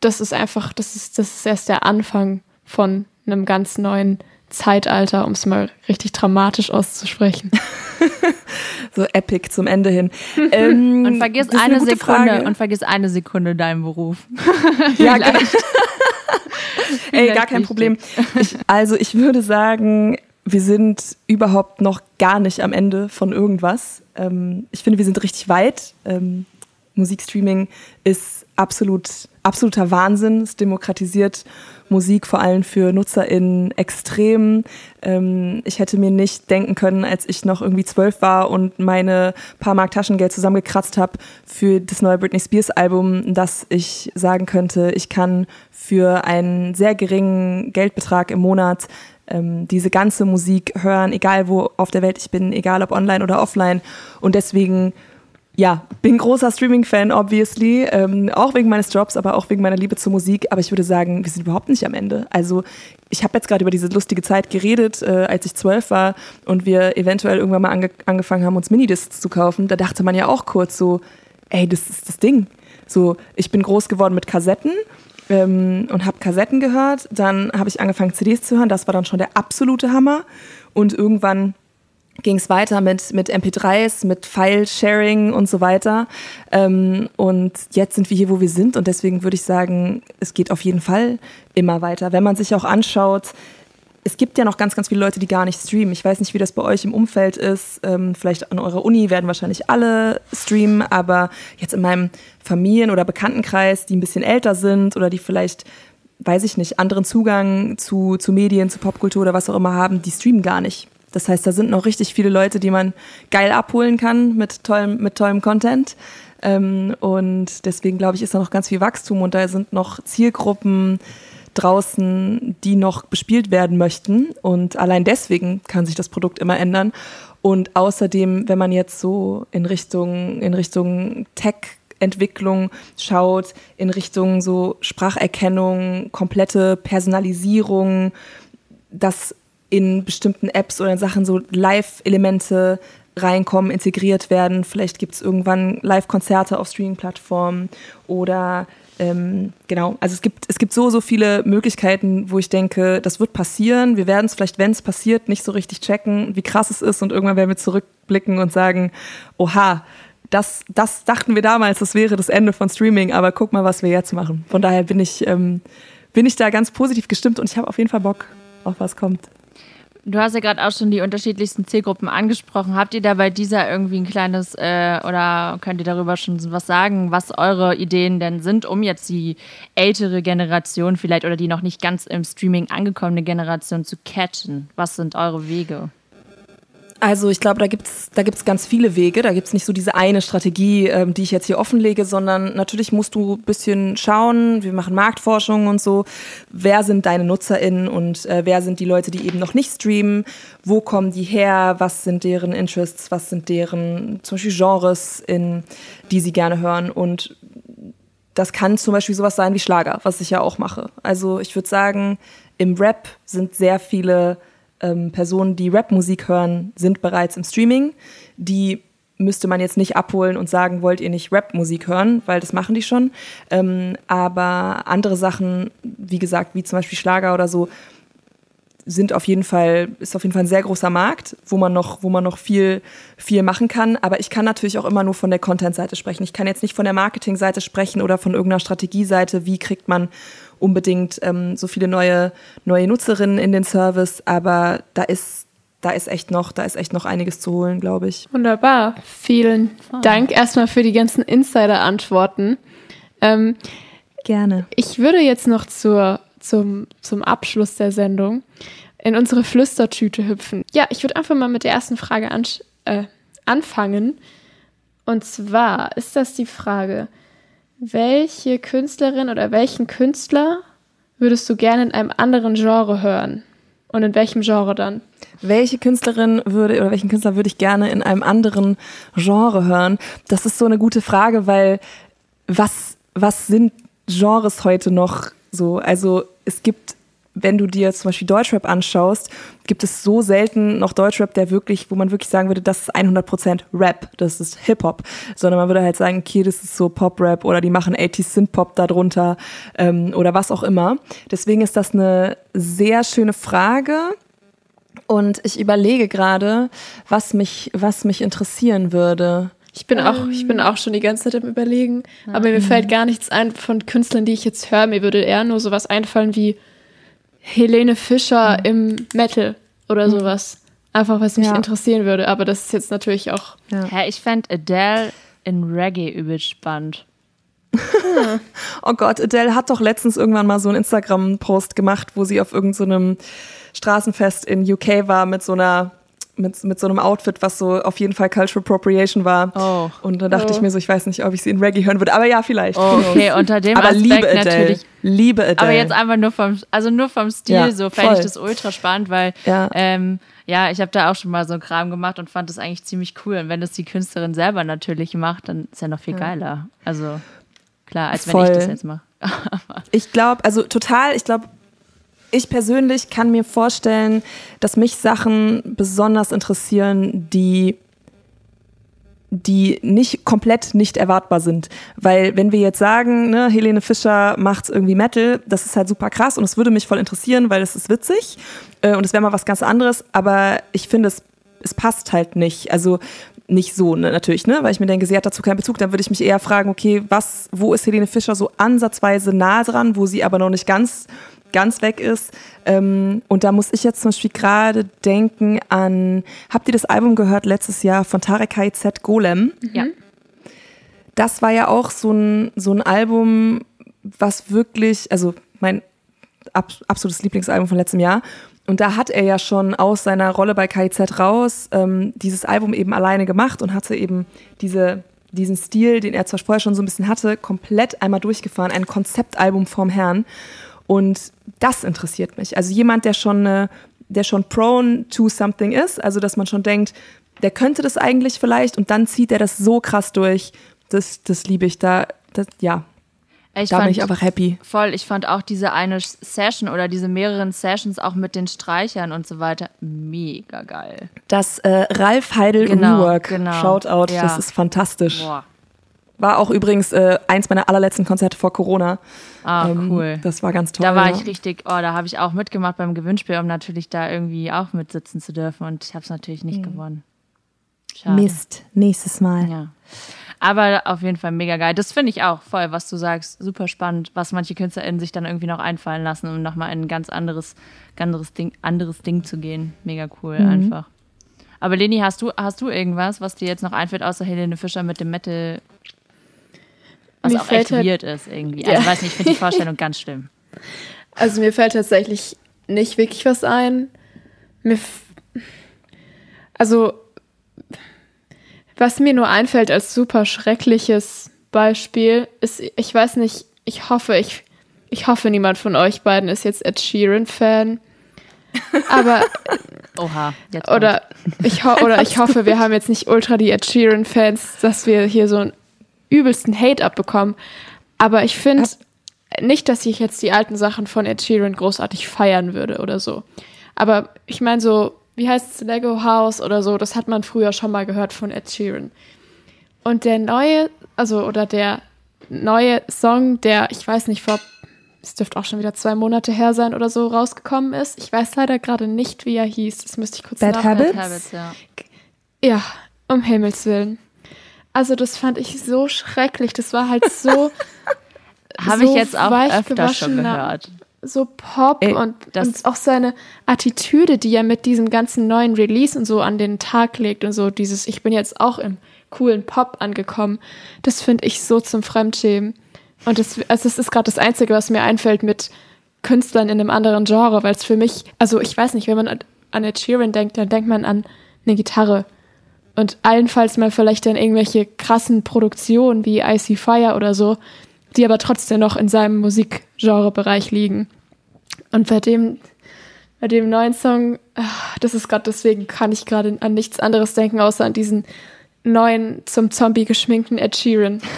das ist einfach, das ist, das ist erst der Anfang von einem ganz neuen Zeitalter, um es mal richtig dramatisch auszusprechen? so epic zum Ende hin. Ähm, und vergiss eine, eine Sekunde Frage. und vergiss eine Sekunde deinen Beruf. ja. Ey, gar kein Problem. Ich, also ich würde sagen, wir sind überhaupt noch gar nicht am Ende von irgendwas. Ähm, ich finde, wir sind richtig weit. Ähm, Musikstreaming ist absolut, absoluter Wahnsinn. Es demokratisiert Musik vor allem für NutzerInnen extrem. Ähm, ich hätte mir nicht denken können, als ich noch irgendwie zwölf war und meine paar Mark Taschengeld zusammengekratzt habe für das neue Britney Spears Album, dass ich sagen könnte, ich kann für einen sehr geringen Geldbetrag im Monat ähm, diese ganze Musik hören, egal wo auf der Welt ich bin, egal ob online oder offline. Und deswegen ja, bin großer Streaming-Fan, obviously. Ähm, auch wegen meines Jobs, aber auch wegen meiner Liebe zur Musik. Aber ich würde sagen, wir sind überhaupt nicht am Ende. Also, ich habe jetzt gerade über diese lustige Zeit geredet, äh, als ich zwölf war und wir eventuell irgendwann mal ange angefangen haben, uns Minidiscs zu kaufen. Da dachte man ja auch kurz so, ey, das ist das Ding. So, ich bin groß geworden mit Kassetten ähm, und habe Kassetten gehört. Dann habe ich angefangen, CDs zu hören. Das war dann schon der absolute Hammer. Und irgendwann ging es weiter mit, mit MP3s, mit File-Sharing und so weiter. Ähm, und jetzt sind wir hier, wo wir sind. Und deswegen würde ich sagen, es geht auf jeden Fall immer weiter. Wenn man sich auch anschaut, es gibt ja noch ganz, ganz viele Leute, die gar nicht streamen. Ich weiß nicht, wie das bei euch im Umfeld ist. Ähm, vielleicht an eurer Uni werden wahrscheinlich alle streamen, aber jetzt in meinem Familien- oder Bekanntenkreis, die ein bisschen älter sind oder die vielleicht, weiß ich nicht, anderen Zugang zu, zu Medien, zu Popkultur oder was auch immer haben, die streamen gar nicht. Das heißt, da sind noch richtig viele Leute, die man geil abholen kann mit tollem, mit tollem Content. Ähm, und deswegen glaube ich, ist da noch ganz viel Wachstum und da sind noch Zielgruppen draußen, die noch bespielt werden möchten. Und allein deswegen kann sich das Produkt immer ändern. Und außerdem, wenn man jetzt so in Richtung, in Richtung Tech Entwicklung schaut, in Richtung so Spracherkennung, komplette Personalisierung, das in bestimmten Apps oder in Sachen so Live-Elemente reinkommen, integriert werden. Vielleicht gibt es irgendwann Live-Konzerte auf Streaming-Plattformen oder ähm, genau, also es gibt, es gibt so, so viele Möglichkeiten, wo ich denke, das wird passieren. Wir werden es vielleicht, wenn es passiert, nicht so richtig checken, wie krass es ist und irgendwann werden wir zurückblicken und sagen, oha, das, das dachten wir damals, das wäre das Ende von Streaming, aber guck mal, was wir jetzt machen. Von daher bin ich, ähm, bin ich da ganz positiv gestimmt und ich habe auf jeden Fall Bock auf was kommt. Du hast ja gerade auch schon die unterschiedlichsten Zielgruppen angesprochen. Habt ihr da bei dieser irgendwie ein kleines äh, oder könnt ihr darüber schon was sagen, was eure Ideen denn sind, um jetzt die ältere Generation vielleicht oder die noch nicht ganz im Streaming angekommene Generation zu catchen? Was sind eure Wege? Also ich glaube, da gibt's da gibt's ganz viele Wege. Da gibt's nicht so diese eine Strategie, ähm, die ich jetzt hier offenlege, sondern natürlich musst du ein bisschen schauen. Wir machen Marktforschung und so. Wer sind deine NutzerInnen und äh, wer sind die Leute, die eben noch nicht streamen? Wo kommen die her? Was sind deren Interests? Was sind deren zum Beispiel Genres, in die sie gerne hören? Und das kann zum Beispiel sowas sein wie Schlager, was ich ja auch mache. Also ich würde sagen, im Rap sind sehr viele ähm, Personen, die Rapmusik hören, sind bereits im Streaming. Die müsste man jetzt nicht abholen und sagen, wollt ihr nicht Rapmusik hören, weil das machen die schon. Ähm, aber andere Sachen, wie gesagt, wie zum Beispiel Schlager oder so, sind auf jeden Fall, ist auf jeden Fall ein sehr großer Markt, wo man noch, wo man noch viel, viel machen kann. Aber ich kann natürlich auch immer nur von der Content-Seite sprechen. Ich kann jetzt nicht von der Marketing-Seite sprechen oder von irgendeiner Strategieseite. Wie kriegt man unbedingt ähm, so viele neue, neue Nutzerinnen in den Service, aber da ist, da ist echt noch, da ist echt noch einiges zu holen, glaube ich. Wunderbar. Vielen oh. Dank erstmal für die ganzen Insider-Antworten. Ähm, Gerne. Ich würde jetzt noch zur, zum, zum Abschluss der Sendung in unsere Flüstertüte hüpfen. Ja, ich würde einfach mal mit der ersten Frage an, äh, anfangen. Und zwar ist das die Frage, welche Künstlerin oder welchen Künstler würdest du gerne in einem anderen Genre hören? Und in welchem Genre dann? Welche Künstlerin würde oder welchen Künstler würde ich gerne in einem anderen Genre hören? Das ist so eine gute Frage, weil was, was sind Genres heute noch so? Also es gibt wenn du dir zum Beispiel Deutschrap anschaust, gibt es so selten noch Deutschrap, der wirklich, wo man wirklich sagen würde, das ist 100% Rap, das ist Hip-Hop, sondern man würde halt sagen, okay, das ist so Pop-Rap oder die machen 80s Synth-Pop darunter ähm, oder was auch immer. Deswegen ist das eine sehr schöne Frage. Und ich überlege gerade, was mich, was mich interessieren würde. Ich bin auch, ich bin auch schon die ganze Zeit am überlegen, aber mir fällt gar nichts ein von Künstlern, die ich jetzt höre. Mir würde eher nur sowas einfallen wie Helene Fischer mhm. im Metal oder mhm. sowas. Einfach, was mich ja. interessieren würde. Aber das ist jetzt natürlich auch. Ja, ja ich fände Adele in Reggae übel spannend. Oh Gott, Adele hat doch letztens irgendwann mal so einen Instagram-Post gemacht, wo sie auf irgendeinem so Straßenfest in UK war mit so einer mit, mit so einem Outfit, was so auf jeden Fall Cultural Appropriation war. Oh. Und da dachte oh. ich mir so, ich weiß nicht, ob ich sie in Reggae hören würde, aber ja, vielleicht. Oh, okay, unter dem aber Aspekt liebe Adele. natürlich. Liebe Adele. Aber jetzt einfach nur vom, also nur vom Stil ja, so, fände ich das ultra spannend, weil ja. ähm, Ja, ich habe da auch schon mal so einen Kram gemacht und fand das eigentlich ziemlich cool. Und wenn das die Künstlerin selber natürlich macht, dann ist ja noch viel geiler. Also klar, als Voll. wenn ich das jetzt mache. ich glaube, also total, ich glaube, ich persönlich kann mir vorstellen, dass mich Sachen besonders interessieren, die die nicht komplett nicht erwartbar sind. Weil wenn wir jetzt sagen, ne, Helene Fischer macht irgendwie Metal, das ist halt super krass und es würde mich voll interessieren, weil es ist witzig äh, und es wäre mal was ganz anderes, aber ich finde, es, es passt halt nicht. Also nicht so ne, natürlich, ne? weil ich mir denke, sie hat dazu keinen Bezug. Dann würde ich mich eher fragen, okay, was, wo ist Helene Fischer so ansatzweise nah dran, wo sie aber noch nicht ganz ganz weg ist. Ähm, und da muss ich jetzt zum Beispiel gerade denken an, habt ihr das Album gehört letztes Jahr von Tarek Z Golem? Ja. Das war ja auch so ein, so ein Album, was wirklich, also mein ab, absolutes Lieblingsalbum von letztem Jahr. Und da hat er ja schon aus seiner Rolle bei KIZ raus ähm, dieses Album eben alleine gemacht und hatte eben diese, diesen Stil, den er zwar vorher schon so ein bisschen hatte, komplett einmal durchgefahren. Ein Konzeptalbum vom Herrn. Und das interessiert mich. Also jemand, der schon, äh, der schon prone to something ist, also dass man schon denkt, der könnte das eigentlich vielleicht und dann zieht er das so krass durch. Das, das liebe ich da. Das, ja, ich da bin ich einfach happy. Voll, ich fand auch diese eine Session oder diese mehreren Sessions auch mit den Streichern und so weiter mega geil. Das äh, Ralf Heidel genau, Rework, genau. Shoutout, ja. das ist fantastisch. Boah. War auch übrigens äh, eins meiner allerletzten Konzerte vor Corona. Ah, ähm, cool. Das war ganz toll. Da war ja. ich richtig, oh, da habe ich auch mitgemacht beim Gewinnspiel, um natürlich da irgendwie auch mitsitzen zu dürfen. Und ich habe es natürlich nicht mhm. gewonnen. Schade. Mist, nächstes Mal. Ja. Aber auf jeden Fall mega geil. Das finde ich auch voll, was du sagst. Super spannend, was manche KünstlerInnen sich dann irgendwie noch einfallen lassen, um nochmal in ein ganz anderes, anderes, Ding, anderes Ding zu gehen. Mega cool mhm. einfach. Aber Leni, hast du, hast du irgendwas, was dir jetzt noch einfällt, außer Helene Fischer mit dem Metal was mir auch echt halt, weird ist irgendwie. Also ja. ich weiß nicht, ich finde die Vorstellung ganz schlimm. Also mir fällt tatsächlich nicht wirklich was ein. Mir also was mir nur einfällt als super schreckliches Beispiel ist, ich weiß nicht, ich hoffe, ich, ich hoffe, niemand von euch beiden ist jetzt Ed Sheeran-Fan. Aber. Oha, jetzt oder ich, oder ich hoffe, wir haben jetzt nicht ultra die Ed Sheeran-Fans, dass wir hier so ein übelsten Hate abbekommen. Aber ich finde nicht, dass ich jetzt die alten Sachen von Ed Sheeran großartig feiern würde oder so. Aber ich meine so, wie heißt es, Lego House oder so, das hat man früher schon mal gehört von Ed Sheeran. Und der neue, also oder der neue Song, der, ich weiß nicht, vor, es dürfte auch schon wieder zwei Monate her sein oder so, rausgekommen ist. Ich weiß leider gerade nicht, wie er hieß. Das müsste ich kurz Bad Habits? Bad Habits, ja. Ja, um Himmels Willen. Also das fand ich so schrecklich. Das war halt so. Habe so ich jetzt auch öfter schon gehört. So Pop Ey, und, und auch seine Attitüde, die er mit diesem ganzen neuen Release und so an den Tag legt und so dieses, ich bin jetzt auch im coolen Pop angekommen. Das finde ich so zum Fremdschämen. Und das, also das ist gerade das Einzige, was mir einfällt mit Künstlern in einem anderen Genre, weil es für mich, also ich weiß nicht, wenn man an Ed Sheeran denkt, dann denkt man an eine Gitarre und allenfalls mal vielleicht dann irgendwelche krassen Produktionen wie Icy Fire oder so, die aber trotzdem noch in seinem Musikgenrebereich liegen. Und bei dem, bei dem neuen Song, ah, das ist gerade deswegen, kann ich gerade an nichts anderes denken, außer an diesen neuen zum Zombie geschminkten Ed Sheeran.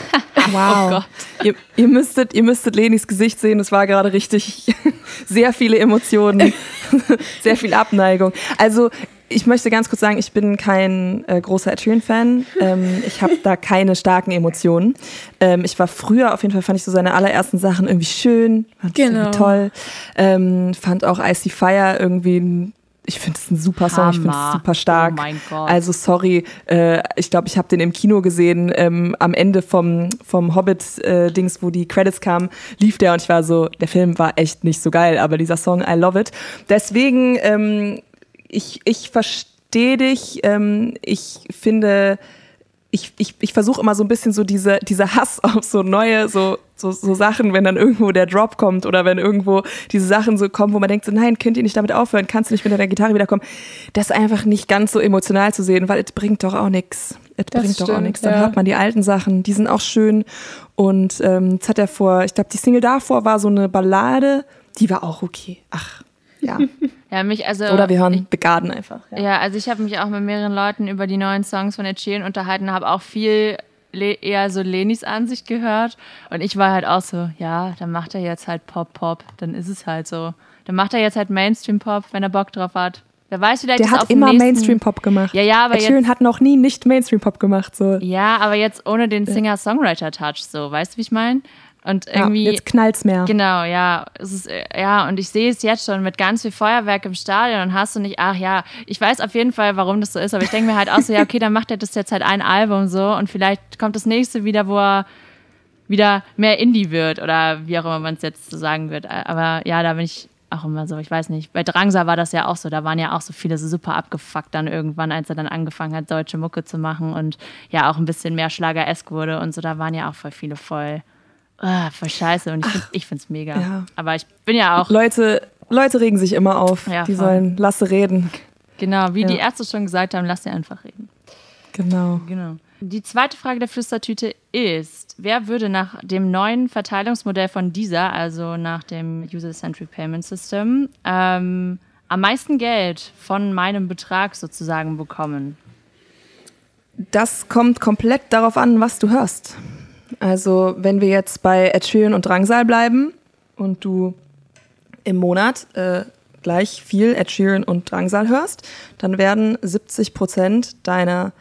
Wow. Oh ihr, ihr, müsstet, ihr müsstet Lenis Gesicht sehen, es war gerade richtig sehr viele Emotionen, sehr viel Abneigung. Also ich möchte ganz kurz sagen, ich bin kein äh, großer Ed Sheeran-Fan. Ähm, ich habe da keine starken Emotionen. Ähm, ich war früher, auf jeden Fall fand ich so seine allerersten Sachen irgendwie schön, fand genau. irgendwie toll. Ähm, fand auch Icy Fire irgendwie ich finde es ein super Song, ich finde es super stark. Oh mein Gott. Also sorry, äh, ich glaube, ich habe den im Kino gesehen. Ähm, am Ende vom, vom Hobbit-Dings, äh, wo die Credits kamen, lief der und ich war so, der Film war echt nicht so geil, aber dieser Song, I love it. Deswegen ähm, ich, ich verstehe dich. Ähm, ich finde, ich, ich, ich versuche immer so ein bisschen so diese, diese Hass auf so neue, so, so, so Sachen, wenn dann irgendwo der Drop kommt oder wenn irgendwo diese Sachen so kommen, wo man denkt, so nein, könnt ihr nicht damit aufhören, kannst du nicht mit deiner Gitarre wiederkommen, das einfach nicht ganz so emotional zu sehen, weil es bringt doch auch nichts. Es bringt stimmt, doch auch nichts. Dann ja. hört man die alten Sachen, die sind auch schön. Und ähm, jetzt hat er vor, ich glaube, die Single davor war so eine Ballade, die war auch okay. Ach, ja. Ja, mich also. Oder wir hören ich, The Garden einfach. Ja, ja also ich habe mich auch mit mehreren Leuten über die neuen Songs von Ed Sheeran unterhalten, habe auch viel eher so Lenis Ansicht gehört. Und ich war halt auch so, ja, dann macht er jetzt halt Pop-Pop, dann ist es halt so. Dann macht er jetzt halt Mainstream-Pop, wenn er Bock drauf hat. Wer weiß, vielleicht Der hat immer Mainstream-Pop gemacht. Ja, ja, aber Ed Sheeran jetzt, hat noch nie nicht Mainstream-Pop gemacht. So. Ja, aber jetzt ohne den Singer-Songwriter-Touch, so. Weißt du, wie ich meine? Und irgendwie. Ja, jetzt knallt's mehr. Genau, ja. Es ist, ja, und ich sehe es jetzt schon mit ganz viel Feuerwerk im Stadion und hast du nicht, ach ja, ich weiß auf jeden Fall, warum das so ist, aber ich denke mir halt auch so, ja, okay, dann macht er das jetzt halt ein Album so und vielleicht kommt das nächste wieder, wo er wieder mehr Indie wird oder wie auch immer man es jetzt so sagen wird. Aber ja, da bin ich auch immer so, ich weiß nicht. Bei Drangsar war das ja auch so, da waren ja auch so viele so super abgefuckt dann irgendwann, als er dann angefangen hat, deutsche Mucke zu machen und ja auch ein bisschen mehr Schlager-esk wurde und so, da waren ja auch voll viele voll Ah, voll scheiße und ich, find, ich find's mega. Ja. Aber ich bin ja auch. Leute, Leute regen sich immer auf. Ja, die voll. sollen, lasse reden. Genau, wie ja. die Ärzte schon gesagt haben, lass sie einfach reden. Genau. Genau. Die zweite Frage der Flüstertüte ist: Wer würde nach dem neuen Verteilungsmodell von dieser, also nach dem User-Centric Payment System, ähm, am meisten Geld von meinem Betrag sozusagen bekommen? Das kommt komplett darauf an, was du hörst. Also wenn wir jetzt bei Ed und Drangsal bleiben und du im Monat äh, gleich viel Ed und Drangsal hörst, dann werden 70 Prozent deiner,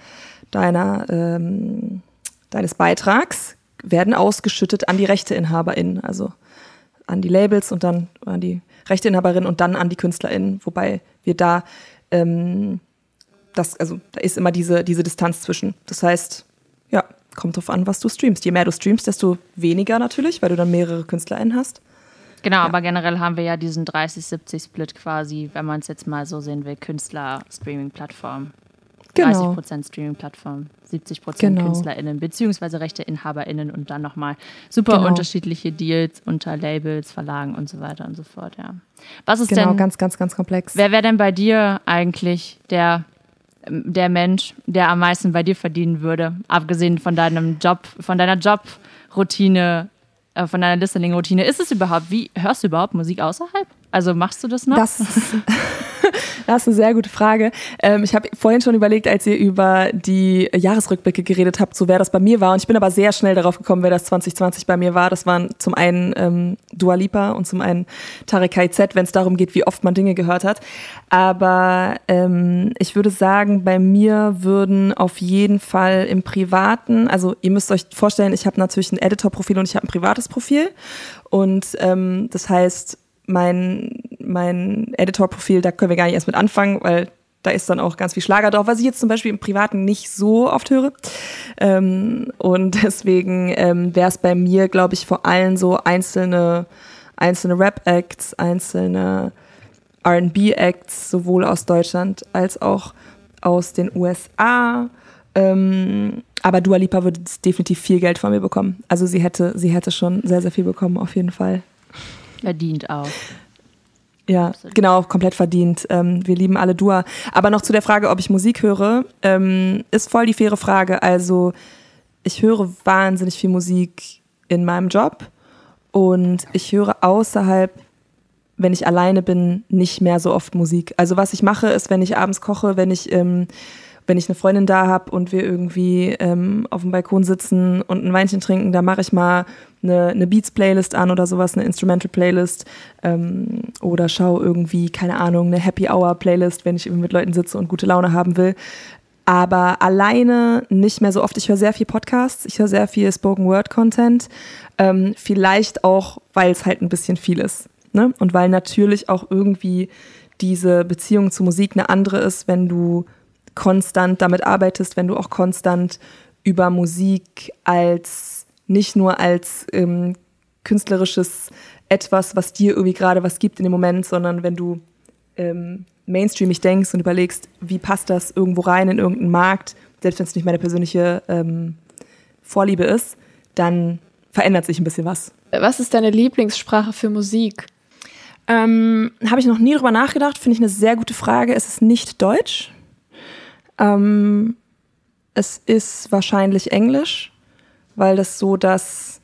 deiner, ähm, deines Beitrags werden ausgeschüttet an die RechteinhaberInnen, also an die Labels und dann an die Rechteinhaberinnen und dann an die KünstlerInnen, wobei wir da ähm, das, also da ist immer diese, diese Distanz zwischen. Das heißt, kommt drauf an, was du streamst. Je mehr du streamst, desto weniger natürlich, weil du dann mehrere KünstlerInnen hast. Genau, ja. aber generell haben wir ja diesen 30-70-Split quasi, wenn man es jetzt mal so sehen will, Künstler-Streaming-Plattform. Genau. 30% Streaming-Plattform, 70% genau. KünstlerInnen, beziehungsweise RechteinhaberInnen und dann nochmal super genau. unterschiedliche Deals unter Labels, Verlagen und so weiter und so fort, ja. Was ist genau, denn. ganz, ganz, ganz komplex. Wer wäre denn bei dir eigentlich der der Mensch, der am meisten bei dir verdienen würde, abgesehen von deinem Job, von deiner Jobroutine, äh, von deiner Listening-Routine. Ist es überhaupt, wie hörst du überhaupt Musik außerhalb? Also machst du das noch? Das, das ist eine sehr gute Frage. Ähm, ich habe vorhin schon überlegt, als ihr über die Jahresrückblicke geredet habt, so wer das bei mir war. Und ich bin aber sehr schnell darauf gekommen, wer das 2020 bei mir war. Das waren zum einen ähm, Dua Lipa und zum einen Tarek KZ, wenn es darum geht, wie oft man Dinge gehört hat. Aber ähm, ich würde sagen, bei mir würden auf jeden Fall im Privaten, also ihr müsst euch vorstellen, ich habe natürlich ein Editor-Profil und ich habe ein privates Profil. Und ähm, das heißt, mein, mein Editor-Profil, da können wir gar nicht erst mit anfangen, weil da ist dann auch ganz viel Schlager drauf, was ich jetzt zum Beispiel im Privaten nicht so oft höre. Ähm, und deswegen ähm, wäre es bei mir, glaube ich, vor allem so einzelne, einzelne Rap-Acts, einzelne RB-Acts, sowohl aus Deutschland als auch aus den USA. Ähm, aber Dua Lipa würde definitiv viel Geld von mir bekommen. Also sie hätte, sie hätte schon sehr, sehr viel bekommen, auf jeden Fall. Verdient auch. Ja, Absolut. genau, komplett verdient. Ähm, wir lieben alle Dua. Aber noch zu der Frage, ob ich Musik höre, ähm, ist voll die faire Frage. Also ich höre wahnsinnig viel Musik in meinem Job und ich höre außerhalb, wenn ich alleine bin, nicht mehr so oft Musik. Also was ich mache, ist, wenn ich abends koche, wenn ich ähm, wenn ich eine Freundin da habe und wir irgendwie ähm, auf dem Balkon sitzen und ein Weinchen trinken, da mache ich mal eine, eine Beats-Playlist an oder sowas, eine Instrumental-Playlist ähm, oder schaue irgendwie, keine Ahnung, eine Happy Hour-Playlist, wenn ich irgendwie mit Leuten sitze und gute Laune haben will. Aber alleine nicht mehr so oft. Ich höre sehr viel Podcasts, ich höre sehr viel Spoken-Word-Content. Ähm, vielleicht auch, weil es halt ein bisschen viel ist. Ne? Und weil natürlich auch irgendwie diese Beziehung zu Musik eine andere ist, wenn du konstant damit arbeitest, wenn du auch konstant über Musik als nicht nur als ähm, künstlerisches etwas, was dir irgendwie gerade was gibt in dem Moment, sondern wenn du ähm, mainstreamig denkst und überlegst, wie passt das irgendwo rein in irgendeinen Markt, selbst wenn es nicht meine persönliche ähm, Vorliebe ist, dann verändert sich ein bisschen was. Was ist deine Lieblingssprache für Musik? Ähm, Habe ich noch nie drüber nachgedacht, finde ich eine sehr gute Frage. Es ist nicht Deutsch. Ähm, es ist wahrscheinlich Englisch, weil das so das,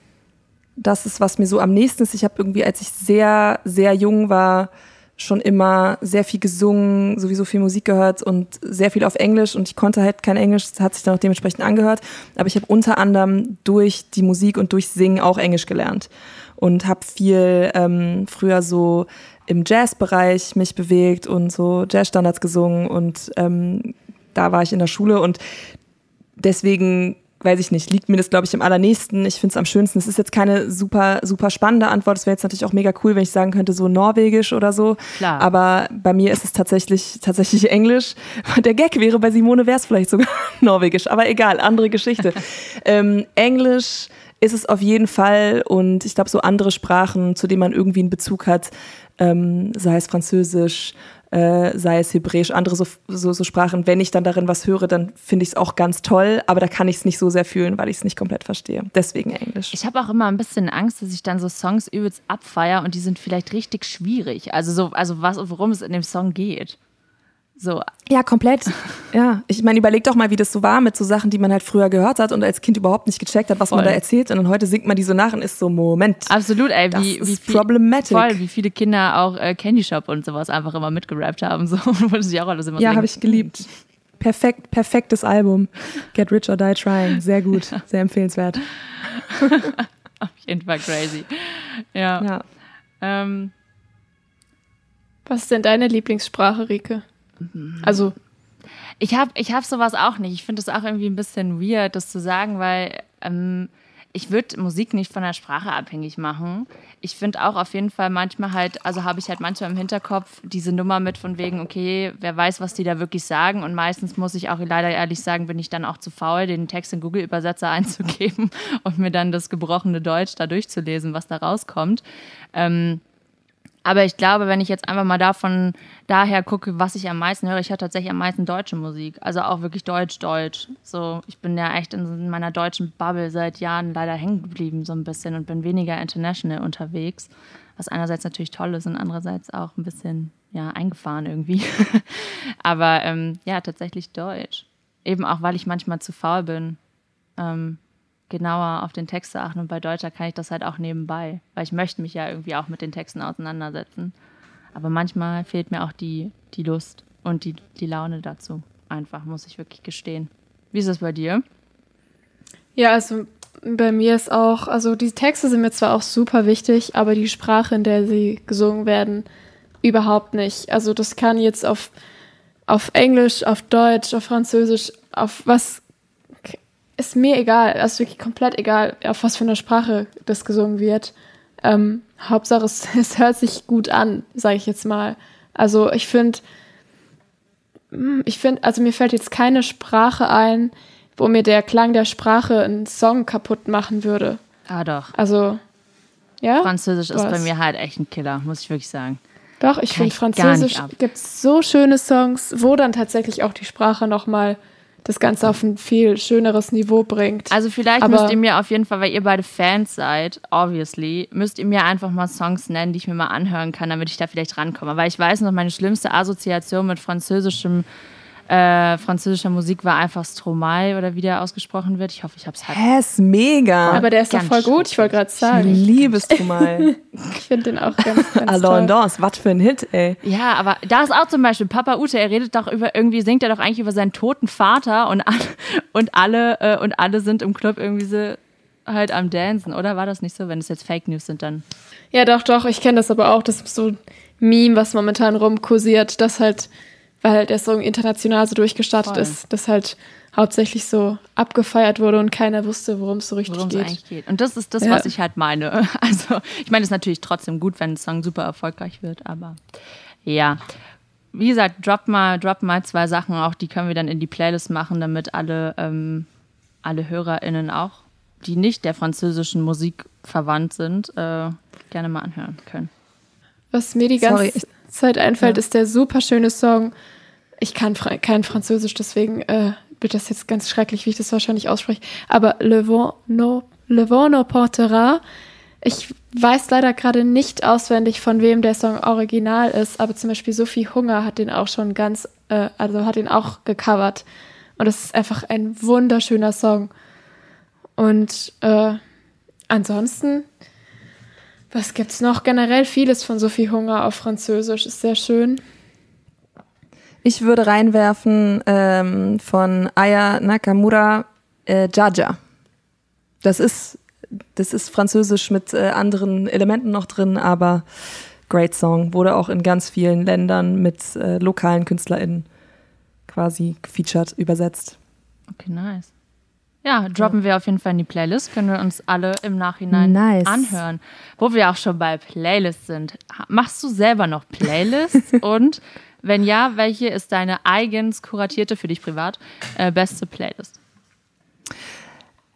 das ist, was mir so am nächsten ist. Ich habe irgendwie, als ich sehr, sehr jung war, schon immer sehr viel gesungen, sowieso viel Musik gehört und sehr viel auf Englisch. Und ich konnte halt kein Englisch, hat sich dann auch dementsprechend angehört. Aber ich habe unter anderem durch die Musik und durch Singen auch Englisch gelernt. Und habe viel ähm, früher so im Jazzbereich mich bewegt und so Jazzstandards gesungen. Und ähm, da war ich in der Schule. Und deswegen weiß ich nicht, liegt mir das, glaube ich, am allernächsten. Ich finde es am schönsten. Es ist jetzt keine super, super spannende Antwort. Es wäre jetzt natürlich auch mega cool, wenn ich sagen könnte, so Norwegisch oder so. Klar. Aber bei mir ist es tatsächlich, tatsächlich Englisch. Der Gag wäre, bei Simone wäre es vielleicht sogar Norwegisch. Aber egal, andere Geschichte. ähm, Englisch ist es auf jeden Fall und ich glaube, so andere Sprachen, zu denen man irgendwie einen Bezug hat, ähm, sei es Französisch, äh, sei es Hebräisch, andere so, so, so Sprachen. Wenn ich dann darin was höre, dann finde ich es auch ganz toll, aber da kann ich es nicht so sehr fühlen, weil ich es nicht komplett verstehe. Deswegen Englisch. Ich habe auch immer ein bisschen Angst, dass ich dann so Songs übelst abfeier und die sind vielleicht richtig schwierig. Also so, also was, worum es in dem Song geht. So. Ja, komplett. Ja, ich meine, überleg doch mal, wie das so war mit so Sachen, die man halt früher gehört hat und als Kind überhaupt nicht gecheckt hat, was Voll. man da erzählt. Und dann heute singt man die so nach und ist so, Moment. Absolut, ey, Das wie, ist wie viel, problematic. Voll, wie viele Kinder auch äh, Candy Shop und sowas einfach immer mitgerappt haben. So, wo sie auch alles immer Ja, habe ich geliebt. Perfekt, perfektes Album. Get Rich or Die Trying. Sehr gut, sehr empfehlenswert. Auf jeden Fall crazy. Ja. Ja. Ähm, Was ist denn deine Lieblingssprache, Rike? Also, Ich habe ich hab sowas auch nicht. Ich finde es auch irgendwie ein bisschen weird, das zu sagen, weil ähm, ich würde Musik nicht von der Sprache abhängig machen. Ich finde auch auf jeden Fall manchmal halt, also habe ich halt manchmal im Hinterkopf diese Nummer mit von wegen, okay, wer weiß, was die da wirklich sagen. Und meistens muss ich auch leider ehrlich sagen, bin ich dann auch zu faul, den Text in Google-Übersetzer einzugeben und mir dann das gebrochene Deutsch da durchzulesen, was da rauskommt. Ähm, aber ich glaube, wenn ich jetzt einfach mal davon daher gucke, was ich am meisten höre, ich höre tatsächlich am meisten deutsche Musik. Also auch wirklich Deutsch-Deutsch. So, ich bin ja echt in meiner deutschen Bubble seit Jahren leider hängen geblieben, so ein bisschen und bin weniger international unterwegs. Was einerseits natürlich toll ist und andererseits auch ein bisschen, ja, eingefahren irgendwie. Aber ähm, ja, tatsächlich Deutsch. Eben auch, weil ich manchmal zu faul bin. Ähm, genauer auf den Text zu achten. Und bei Deutscher kann ich das halt auch nebenbei, weil ich möchte mich ja irgendwie auch mit den Texten auseinandersetzen. Aber manchmal fehlt mir auch die, die Lust und die, die Laune dazu. Einfach, muss ich wirklich gestehen. Wie ist es bei dir? ja, also bei mir ist auch, also die Texte sind mir zwar auch super wichtig, aber die Sprache, in der sie gesungen werden, überhaupt nicht. Also das kann jetzt auf, auf Englisch, auf Deutsch, auf Französisch, auf was ist mir egal, also wirklich komplett egal, auf was für eine Sprache das gesungen wird. Ähm, Hauptsache, es, es hört sich gut an, sage ich jetzt mal. Also ich finde, ich finde, also mir fällt jetzt keine Sprache ein, wo mir der Klang der Sprache einen Song kaputt machen würde. Ah, doch. Also, ja? Französisch ist Was? bei mir halt echt ein Killer, muss ich wirklich sagen. Doch, ich finde Französisch gibt so schöne Songs, wo dann tatsächlich auch die Sprache nochmal das Ganze auf ein viel schöneres Niveau bringt. Also vielleicht Aber- müsst ihr mir auf jeden Fall, weil ihr beide Fans seid, obviously, müsst ihr mir einfach mal Songs nennen, die ich mir mal anhören kann, damit ich da vielleicht rankomme. Weil ich weiß noch, meine schlimmste Assoziation mit französischem, äh, französischer Musik war einfach Stromae oder wie der ausgesprochen wird. Ich hoffe, ich habe es halt. Hä, ist mega. Aber der ist doch voll gut, ich wollte gerade ich sagen. liebe es du mal. Ich finde den auch ganz, ganz. Dance, was für ein Hit, ey. Ja, aber da ist auch zum Beispiel Papa Ute, er redet doch über, irgendwie singt er doch eigentlich über seinen toten Vater und, alle- und alle, äh, und alle sind im Club irgendwie so halt am Dancen, oder? War das nicht so? Wenn es jetzt Fake News sind, dann. Ja, doch, doch, ich kenne das aber auch. Das ist so ein Meme, was momentan rumkursiert, dass halt, weil halt der Song international so durchgestartet Voll. ist, dass halt hauptsächlich so abgefeiert wurde und keiner wusste, worum es so richtig worum es geht. eigentlich geht. Und das ist das, Ja. was ich halt meine. Also, ich meine, es ist natürlich trotzdem gut, wenn ein Song super erfolgreich wird, aber ja. Wie gesagt, drop mal, drop mal zwei Sachen auch, die können wir dann in die Playlist machen, damit alle, ähm, alle HörerInnen auch, die nicht der französischen Musik verwandt sind, äh, gerne mal anhören können. Was mir die ganze Zeit einfällt, Ja. ist der super schöne Song. Ich kann Fra kein Französisch, deswegen äh, wird das jetzt ganz schrecklich, wie ich das wahrscheinlich ausspreche. Aber Le Vent no, Le Vent no portera. Ich weiß leider gerade nicht auswendig, von wem der Song original ist, aber zum Beispiel Sophie Hunger hat den auch schon ganz, äh, also hat den auch gecovert. Und es ist einfach ein wunderschöner Song. Und äh, ansonsten Was gibt's noch? Generell vieles von Sophie Hunger auf Französisch ist sehr schön. Ich würde reinwerfen ähm, von Aya Nakamura äh, Jaja. Das ist, das ist Französisch mit äh, anderen Elementen noch drin, aber great Song. Wurde auch in ganz vielen Ländern mit äh, lokalen KünstlerInnen quasi gefeatured, übersetzt. Okay, nice. Ja, droppen wir auf jeden Fall in die Playlist. Können wir uns alle im Nachhinein nice. anhören. Wo wir auch schon bei Playlists sind. Machst du selber noch Playlists? Und wenn ja, welche ist deine eigens kuratierte, für dich privat, äh, beste Playlist?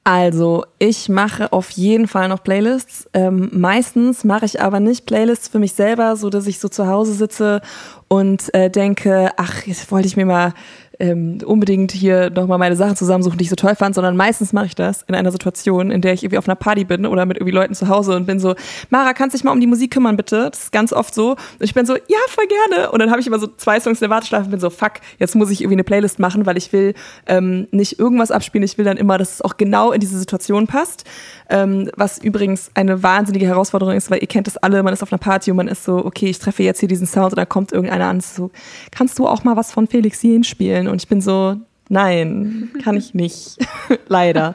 Also, ich mache auf jeden Fall noch Playlists. Ähm, meistens mache ich aber nicht Playlists für mich selber, so dass ich so zu Hause sitze und äh, denke, ach, jetzt wollte ich mir mal ähm, unbedingt hier nochmal meine Sachen zusammensuchen, die ich so toll fand, sondern meistens mache ich das in einer Situation, in der ich irgendwie auf einer Party bin oder mit irgendwie Leuten zu Hause und bin so, Mara, kannst dich mal um die Musik kümmern, bitte? Das ist ganz oft so. Und ich bin so, ja, voll gerne. Und dann habe ich immer so zwei Songs in der Warteschleife und bin so, fuck, jetzt muss ich irgendwie eine Playlist machen, weil ich will ähm, nicht irgendwas abspielen, ich will dann immer, dass es auch genau in diese Situation passt. Ähm, was übrigens eine wahnsinnige Herausforderung ist, weil ihr kennt das alle, man ist auf einer Party und man ist so, okay, ich treffe jetzt hier diesen Sound und dann kommt irgendeiner an, so, kannst du auch mal was von Felix Jen spielen? Und ich bin so, nein, kann ich nicht, leider.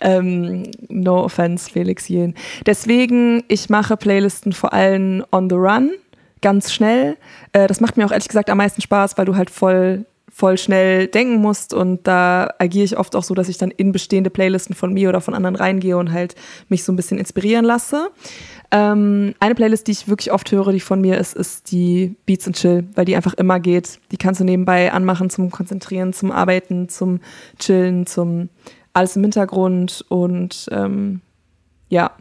ähm, no offense, Felix Jen. Deswegen, ich mache Playlisten vor allem on the run, ganz schnell. Äh, das macht mir auch ehrlich gesagt am meisten Spaß, weil du halt voll voll schnell denken musst und da agiere ich oft auch so, dass ich dann in bestehende Playlisten von mir oder von anderen reingehe und halt mich so ein bisschen inspirieren lasse. Ähm, eine Playlist, die ich wirklich oft höre, die von mir ist, ist die Beats and Chill, weil die einfach immer geht. Die kannst du nebenbei anmachen zum Konzentrieren, zum Arbeiten, zum Chillen, zum alles im Hintergrund und ähm, ja,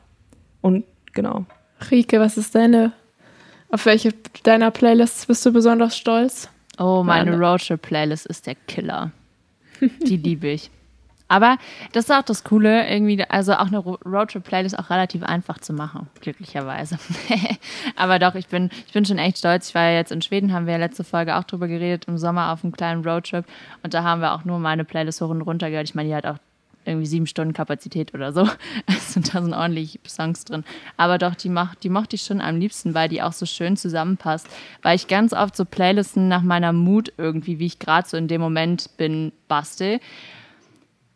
und genau. Rike, was ist deine, auf welche deiner Playlists bist du besonders stolz? Oh, meine Roadtrip-Playlist ist der Killer. Die liebe ich. Aber das ist auch das Coole, irgendwie, also auch eine Roadtrip-Playlist auch relativ einfach zu machen, glücklicherweise. Aber doch, ich bin, ich bin schon echt stolz. Ich war ja jetzt in Schweden, haben wir ja letzte Folge auch drüber geredet, im Sommer auf einem kleinen Roadtrip. Und da haben wir auch nur meine Playlist hoch und runter gehört. Ich meine, die hat auch irgendwie sieben Stunden Kapazität oder so. Also da sind ordentlich Songs drin. Aber doch, die, macht, die mochte ich schon am liebsten, weil die auch so schön zusammenpasst. Weil ich ganz oft so Playlisten nach meiner Mut irgendwie, wie ich gerade so in dem Moment bin, bastel.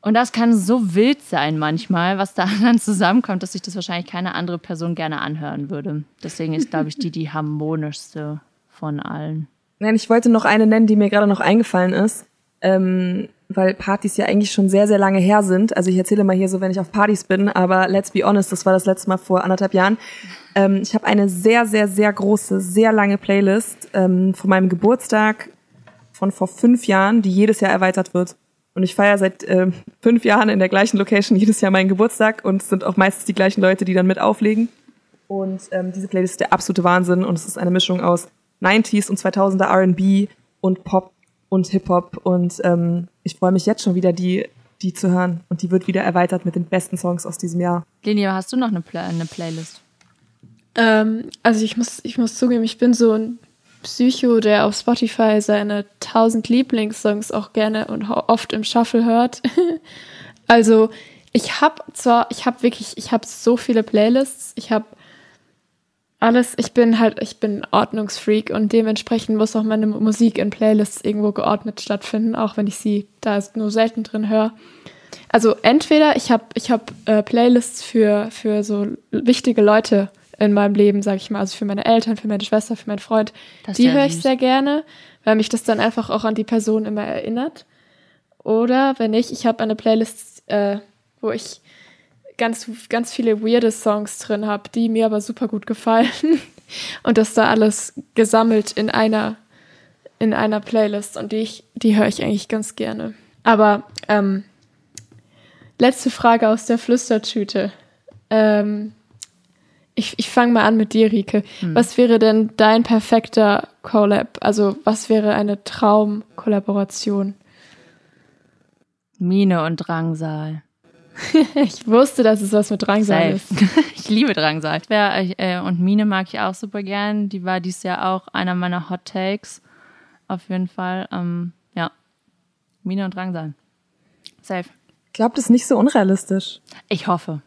Und das kann so wild sein manchmal, was da dann zusammenkommt, dass sich das wahrscheinlich keine andere Person gerne anhören würde. Deswegen ist, glaube ich, die die harmonischste von allen. Nein, ich wollte noch eine nennen, die mir gerade noch eingefallen ist. Ähm, weil Partys ja eigentlich schon sehr, sehr lange her sind. Also ich erzähle mal hier so, wenn ich auf Partys bin, aber let's be honest, das war das letzte Mal vor anderthalb Jahren. Ähm, ich habe eine sehr, sehr, sehr große, sehr lange Playlist ähm, von meinem Geburtstag von vor fünf Jahren, die jedes Jahr erweitert wird. Und ich feiere seit äh, fünf Jahren in der gleichen Location jedes Jahr meinen Geburtstag und es sind auch meistens die gleichen Leute, die dann mit auflegen. Und ähm, diese Playlist ist der absolute Wahnsinn und es ist eine Mischung aus 90s und 2000er R&B und Pop und Hip-Hop und ähm, ich freue mich jetzt schon wieder, die, die zu hören und die wird wieder erweitert mit den besten Songs aus diesem Jahr. Linia, hast du noch eine, Play eine Playlist? Ähm, also ich muss, ich muss zugeben, ich bin so ein Psycho, der auf Spotify seine tausend Lieblingssongs auch gerne und oft im Shuffle hört. also ich habe zwar, ich habe wirklich, ich habe so viele Playlists, ich habe alles, ich bin halt, ich bin Ordnungsfreak und dementsprechend muss auch meine Musik in Playlists irgendwo geordnet stattfinden, auch wenn ich sie da nur selten drin höre. Also entweder ich habe ich hab, äh, Playlists für, für so wichtige Leute in meinem Leben, sag ich mal, also für meine Eltern, für meine Schwester, für meinen Freund. Das die höre ich sehr gerne, weil mich das dann einfach auch an die Person immer erinnert. Oder wenn nicht, ich habe eine Playlist, äh, wo ich ganz, ganz viele weirde Songs drin habe, die mir aber super gut gefallen. Und das da alles gesammelt in einer, in einer Playlist. Und die, ich, die höre ich eigentlich ganz gerne. Aber ähm, letzte Frage aus der Flüstertüte. Ähm, ich, ich fange mal an mit dir, Rike. Hm. Was wäre denn dein perfekter Collab? Also, was wäre eine Traumkollaboration? Mine und Drangsal. ich wusste, dass es was mit Drangsal ist. ich liebe Drangsal. Ja, äh, und Mine mag ich auch super gern. Die war dieses Jahr auch einer meiner Hot Takes. Auf jeden Fall. Ähm, ja. Mine und Drangsal. Safe. Ich glaube, das ist nicht so unrealistisch. Ich hoffe.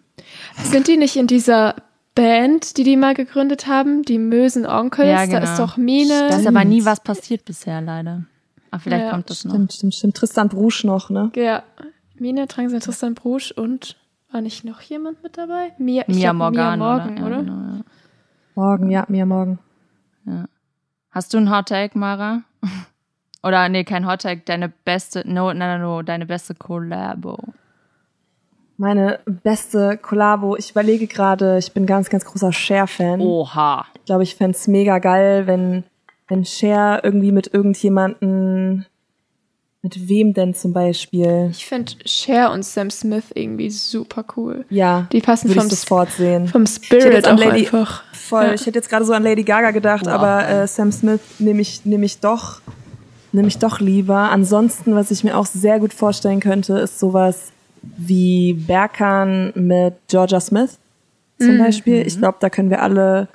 Sind die nicht in dieser Band, die die mal gegründet haben, die Mösen Onkels. Ja, genau. Da ist doch Mine. Da ist aber nie was passiert bisher, leider. Aber vielleicht Ja, kommt das noch. Stimmt, stimmt, stimmt. Tristan Brusch noch, ne? Ja, Mine, Drangsal, Tristan Brusch und war nicht noch jemand mit dabei? Mia, ich Mia glaub, Morgan, Mia Morgan, oder? oder? Ja, genau, ja. Morgen, ja, mir morgen. Hast du einen Hot Take, Mara? Oder nee, kein Hot Take, deine beste, no, no, no, no, deine beste Collabo. Meine beste Kollabo, ich überlege gerade, ich bin ganz, ganz großer Cher-Fan. Oha. Ich glaube, ich fänd's mega geil, wenn, wenn Cher irgendwie mit irgendjemanden, mit wem denn zum Beispiel? Ich finde Cher und Sam Smith irgendwie super cool. Ja, Die passen vom, sofort sehen. vom Spirit auch Lady- einfach. Voll. Ja. Ich hätte jetzt gerade so an Lady Gaga gedacht, Wow. aber äh, Sam Smith nehme ich, nehme ich doch, nehme ich doch lieber. Ansonsten, was ich mir auch sehr gut vorstellen könnte, ist sowas wie Berkan mit Georgia Smith zum Mhm. Beispiel. Ich glaube, da können wir alle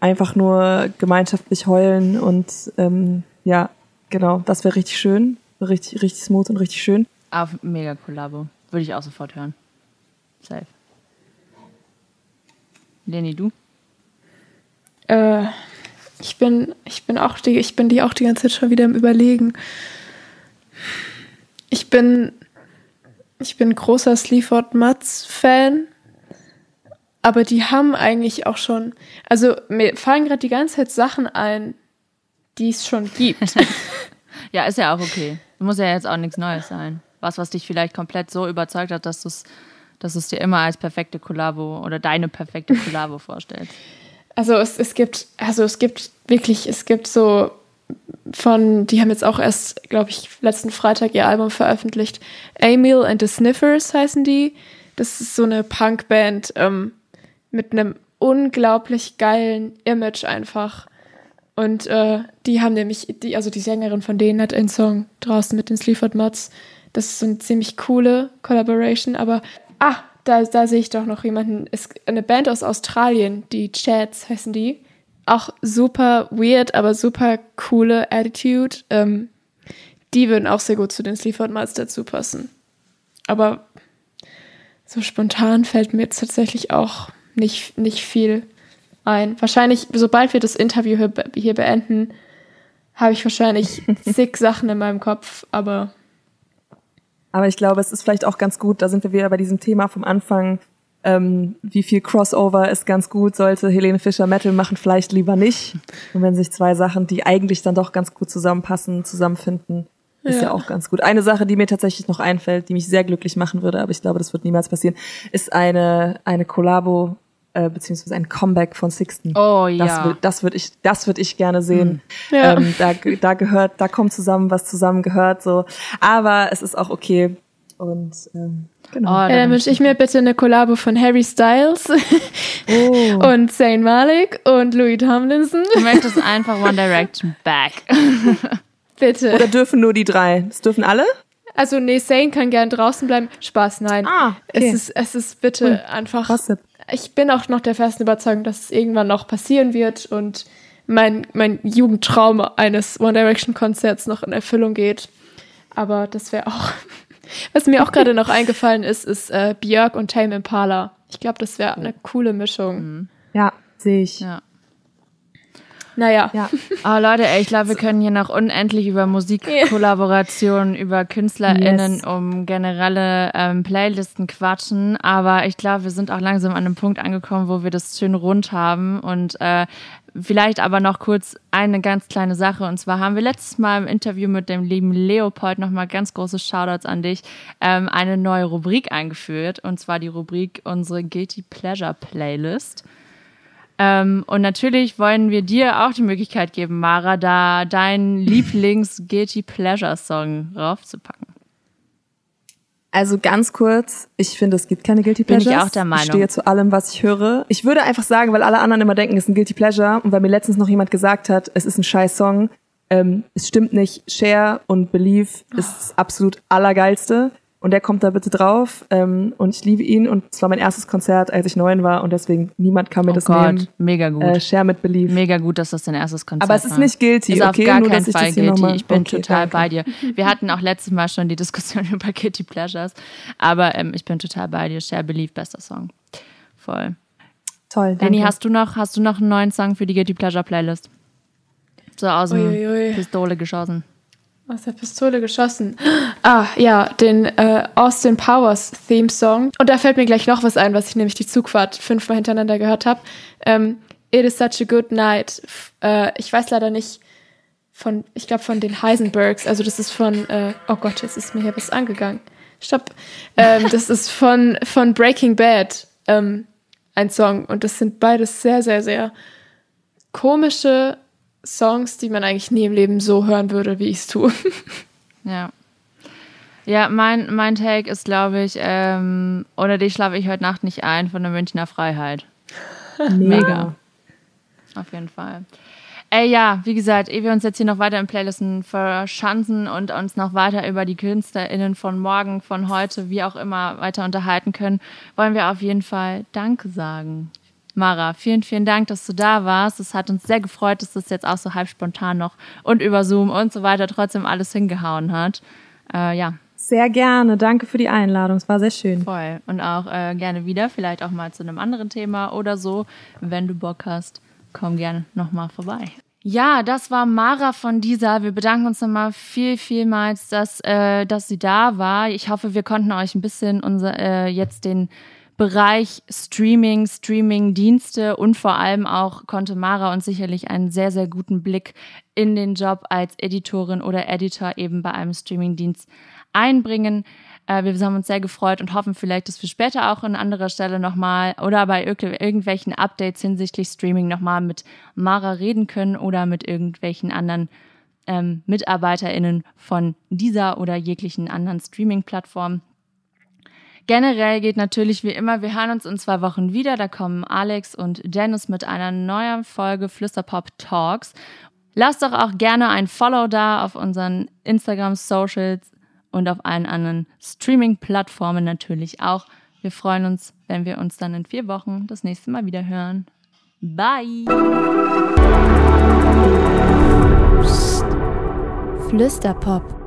einfach nur gemeinschaftlich heulen und ähm, ja, genau, das wäre richtig schön, richtig, richtig smooth und richtig schön. Auf mega Collabo. Würde ich auch sofort hören. Safe. Leni, du? Äh, ich bin, ich bin auch die, ich bin die auch die ganze Zeit schon wieder im Überlegen. Ich bin, ich bin großer Sleaford Mutz Fan, aber die haben eigentlich auch schon, also mir fallen gerade die ganze Zeit Sachen ein, die es schon gibt. Ja, ist ja auch okay. Muss ja jetzt auch nichts Neues sein. Was, was dich vielleicht komplett so überzeugt hat, dass du es dass du's dir immer als perfekte Kollabo oder deine perfekte Kollabo vorstellst. Also es, es gibt, also es gibt wirklich, es gibt so von, die haben jetzt auch erst, glaube ich, letzten Freitag ihr Album veröffentlicht. Emil and the Sniffers heißen die. Das ist so eine Punkband ähm, mit einem unglaublich geilen Image einfach. Und äh, die haben nämlich, die, also die Sängerin von denen hat einen Song draußen mit den Sleaford Mutz. Das ist so eine ziemlich coole Collaboration, aber ah, da, da sehe ich doch noch jemanden. Ist eine Band aus Australien, die Chads heißen die. Auch super weird, aber super coole Attitude. Ähm, die würden auch sehr gut zu den Sleaford Mutz dazu passen. Aber so spontan fällt mir jetzt tatsächlich auch nicht, nicht viel ein. Wahrscheinlich, sobald wir das Interview hier, hier beenden, habe ich wahrscheinlich zig Sachen in meinem Kopf, aber Aber ich glaube, es ist vielleicht auch ganz gut, da sind wir wieder bei diesem Thema vom Anfang, ähm, wie viel Crossover ist ganz gut, sollte Helene Fischer Metal machen, vielleicht lieber nicht. Und wenn sich zwei Sachen, die eigentlich dann doch ganz gut zusammenpassen, zusammenfinden, ist ja. Ja. auch ganz gut. Eine Sache, die mir tatsächlich noch einfällt, die mich sehr glücklich machen würde, aber ich glaube, das wird niemals passieren, ist eine, eine Kollabo, äh, beziehungsweise ein Comeback von Sixten. Oh Das ja. will, das würde ich, das würde ich gerne sehen. Ja. Ähm, da, da gehört, da kommt zusammen, was zusammen gehört, so. Aber es ist auch okay. Und ähm, genau. Oh, ja, da dann bin wünsche ich mir bitte eine Kollabo von Harry Styles Oh. und Zayn Malik und Louis Tomlinson. Du möchtest einfach One Direction back. Bitte. Oder dürfen nur die drei? Das dürfen alle? Also, nee, Zayn kann gern draußen bleiben. Spaß, nein. Ah, okay. Es ist, es ist bitte einfach. Gossip. Ich bin auch noch der festen Überzeugung, dass es irgendwann noch passieren wird und mein, mein Jugendtraum eines One Direction Konzerts noch in Erfüllung geht. Aber das wäre auch. Was mir auch gerade noch eingefallen ist, ist äh, Björk und Tame Impala. Ich glaube, das wäre eine coole Mischung. Ja, sehe ich. Ja. Naja. Ja. Oh Leute, ey, ich glaube, wir können hier noch unendlich über Musikkollaborationen, über KünstlerInnen, Yes. um generelle ähm, Playlisten quatschen. Aber ich glaube, wir sind auch langsam an einem Punkt angekommen, wo wir das schön rund haben. Und äh, vielleicht aber noch kurz eine ganz kleine Sache. Und zwar haben wir letztes Mal im Interview mit dem lieben Leopold nochmal ganz große Shoutouts an dich, ähm, eine neue Rubrik eingeführt. Und zwar die Rubrik unsere Guilty Pleasure Playlist. Ähm, und natürlich wollen wir dir auch die Möglichkeit geben, Mara, da deinen Lieblings-Guilty Pleasure-Song raufzupacken. Also ganz kurz, ich finde, es gibt keine Guilty Bin ich Pleasures. auch der Meinung. Ich stehe zu allem, was ich höre. Ich würde einfach sagen, weil alle anderen immer denken, es ist ein Guilty Pleasure und weil mir letztens noch jemand gesagt hat, es ist ein scheiß Song, ähm, es stimmt nicht. Share und Believe ist das absolut allergeilste und der kommt da bitte drauf ähm, und ich liebe ihn und es war mein erstes Konzert, als ich neun war und deswegen niemand kann mir Oh das Gott, nehmen. mega gut. Äh, Share mit Believe. Mega gut, dass das dein erstes Konzert Aber es ist war. nicht guilty, Ist okay? auf gar Nur, keinen Fall guilty. Ich bin Okay, total danke. bei dir. Wir hatten auch letztes Mal schon die Diskussion über Guilty Pleasures, aber ähm, ich bin total bei dir. Share Believe, bester Song. Voll. Toll, danke. Lenny, hast du noch, hast du noch einen neuen Song für die Guilty Pleasure Playlist? So aus dem. Pistole geschossen. Aus der Pistole geschossen. Ah, ja, den äh, Austin Powers Theme Song. Und da fällt mir gleich noch was ein, was ich nämlich die Zugfahrt fünfmal hintereinander gehört habe. Ähm, It is such a good night. Äh, ich weiß leider nicht von, ich glaube von den Heisenbergs. Also das ist von, äh, oh Gott, jetzt ist mir hier was angegangen. Stopp. Ähm, das ist von, von Breaking Bad ähm, ein Song. Und das sind beides sehr, sehr, sehr komische Songs, die man eigentlich nie im Leben so hören würde, wie ich es tue. Ja. Ja, mein, mein Take ist, glaube ich, ähm, ohne dich schlafe ich heute Nacht nicht ein von der Münchner Freiheit. Mega. Auf jeden Fall. Ey, ja, wie gesagt, ehe wir uns jetzt hier noch weiter in Playlisten verschanzen und uns noch weiter über die KünstlerInnen von morgen, von heute, wie auch immer weiter unterhalten können, wollen wir auf jeden Fall Danke sagen. Mara, vielen, vielen Dank, dass du da warst. Es hat uns sehr gefreut, dass das jetzt auch so halb spontan noch und über Zoom und so weiter trotzdem alles hingehauen hat. Äh, ja, Sehr gerne. Danke für die Einladung. Es war sehr schön. voll. Und auch äh, gerne wieder, vielleicht auch mal zu einem anderen Thema oder so. Wenn du Bock hast, komm gerne nochmal vorbei. Ja, das war Mara von dieser. Wir bedanken uns nochmal viel, vielmals, dass, äh, dass sie da war. Ich hoffe, wir konnten euch ein bisschen unser, äh, jetzt den Bereich Streaming, Streaming-Dienste und vor allem auch konnte Mara uns sicherlich einen sehr, sehr guten Blick in den Job als Editorin oder Editor eben bei einem Streaming-Dienst einbringen. Äh, wir haben uns sehr gefreut und hoffen vielleicht, dass wir später auch an anderer Stelle nochmal oder bei irg irgendwelchen Updates hinsichtlich Streaming nochmal mit Mara reden können oder mit irgendwelchen anderen ähm, MitarbeiterInnen von dieser oder jeglichen anderen Streaming-Plattformen. Generell geht natürlich wie immer, wir hören uns in zwei Wochen wieder. Da kommen Alex und Dennis mit einer neuen Folge Flüsterpop Talks. Lasst doch auch gerne ein Follow da auf unseren Instagram-Socials und auf allen anderen Streaming-Plattformen natürlich auch. Wir freuen uns, wenn wir uns dann in vier Wochen das nächste Mal wieder hören. Bye! Flüsterpop.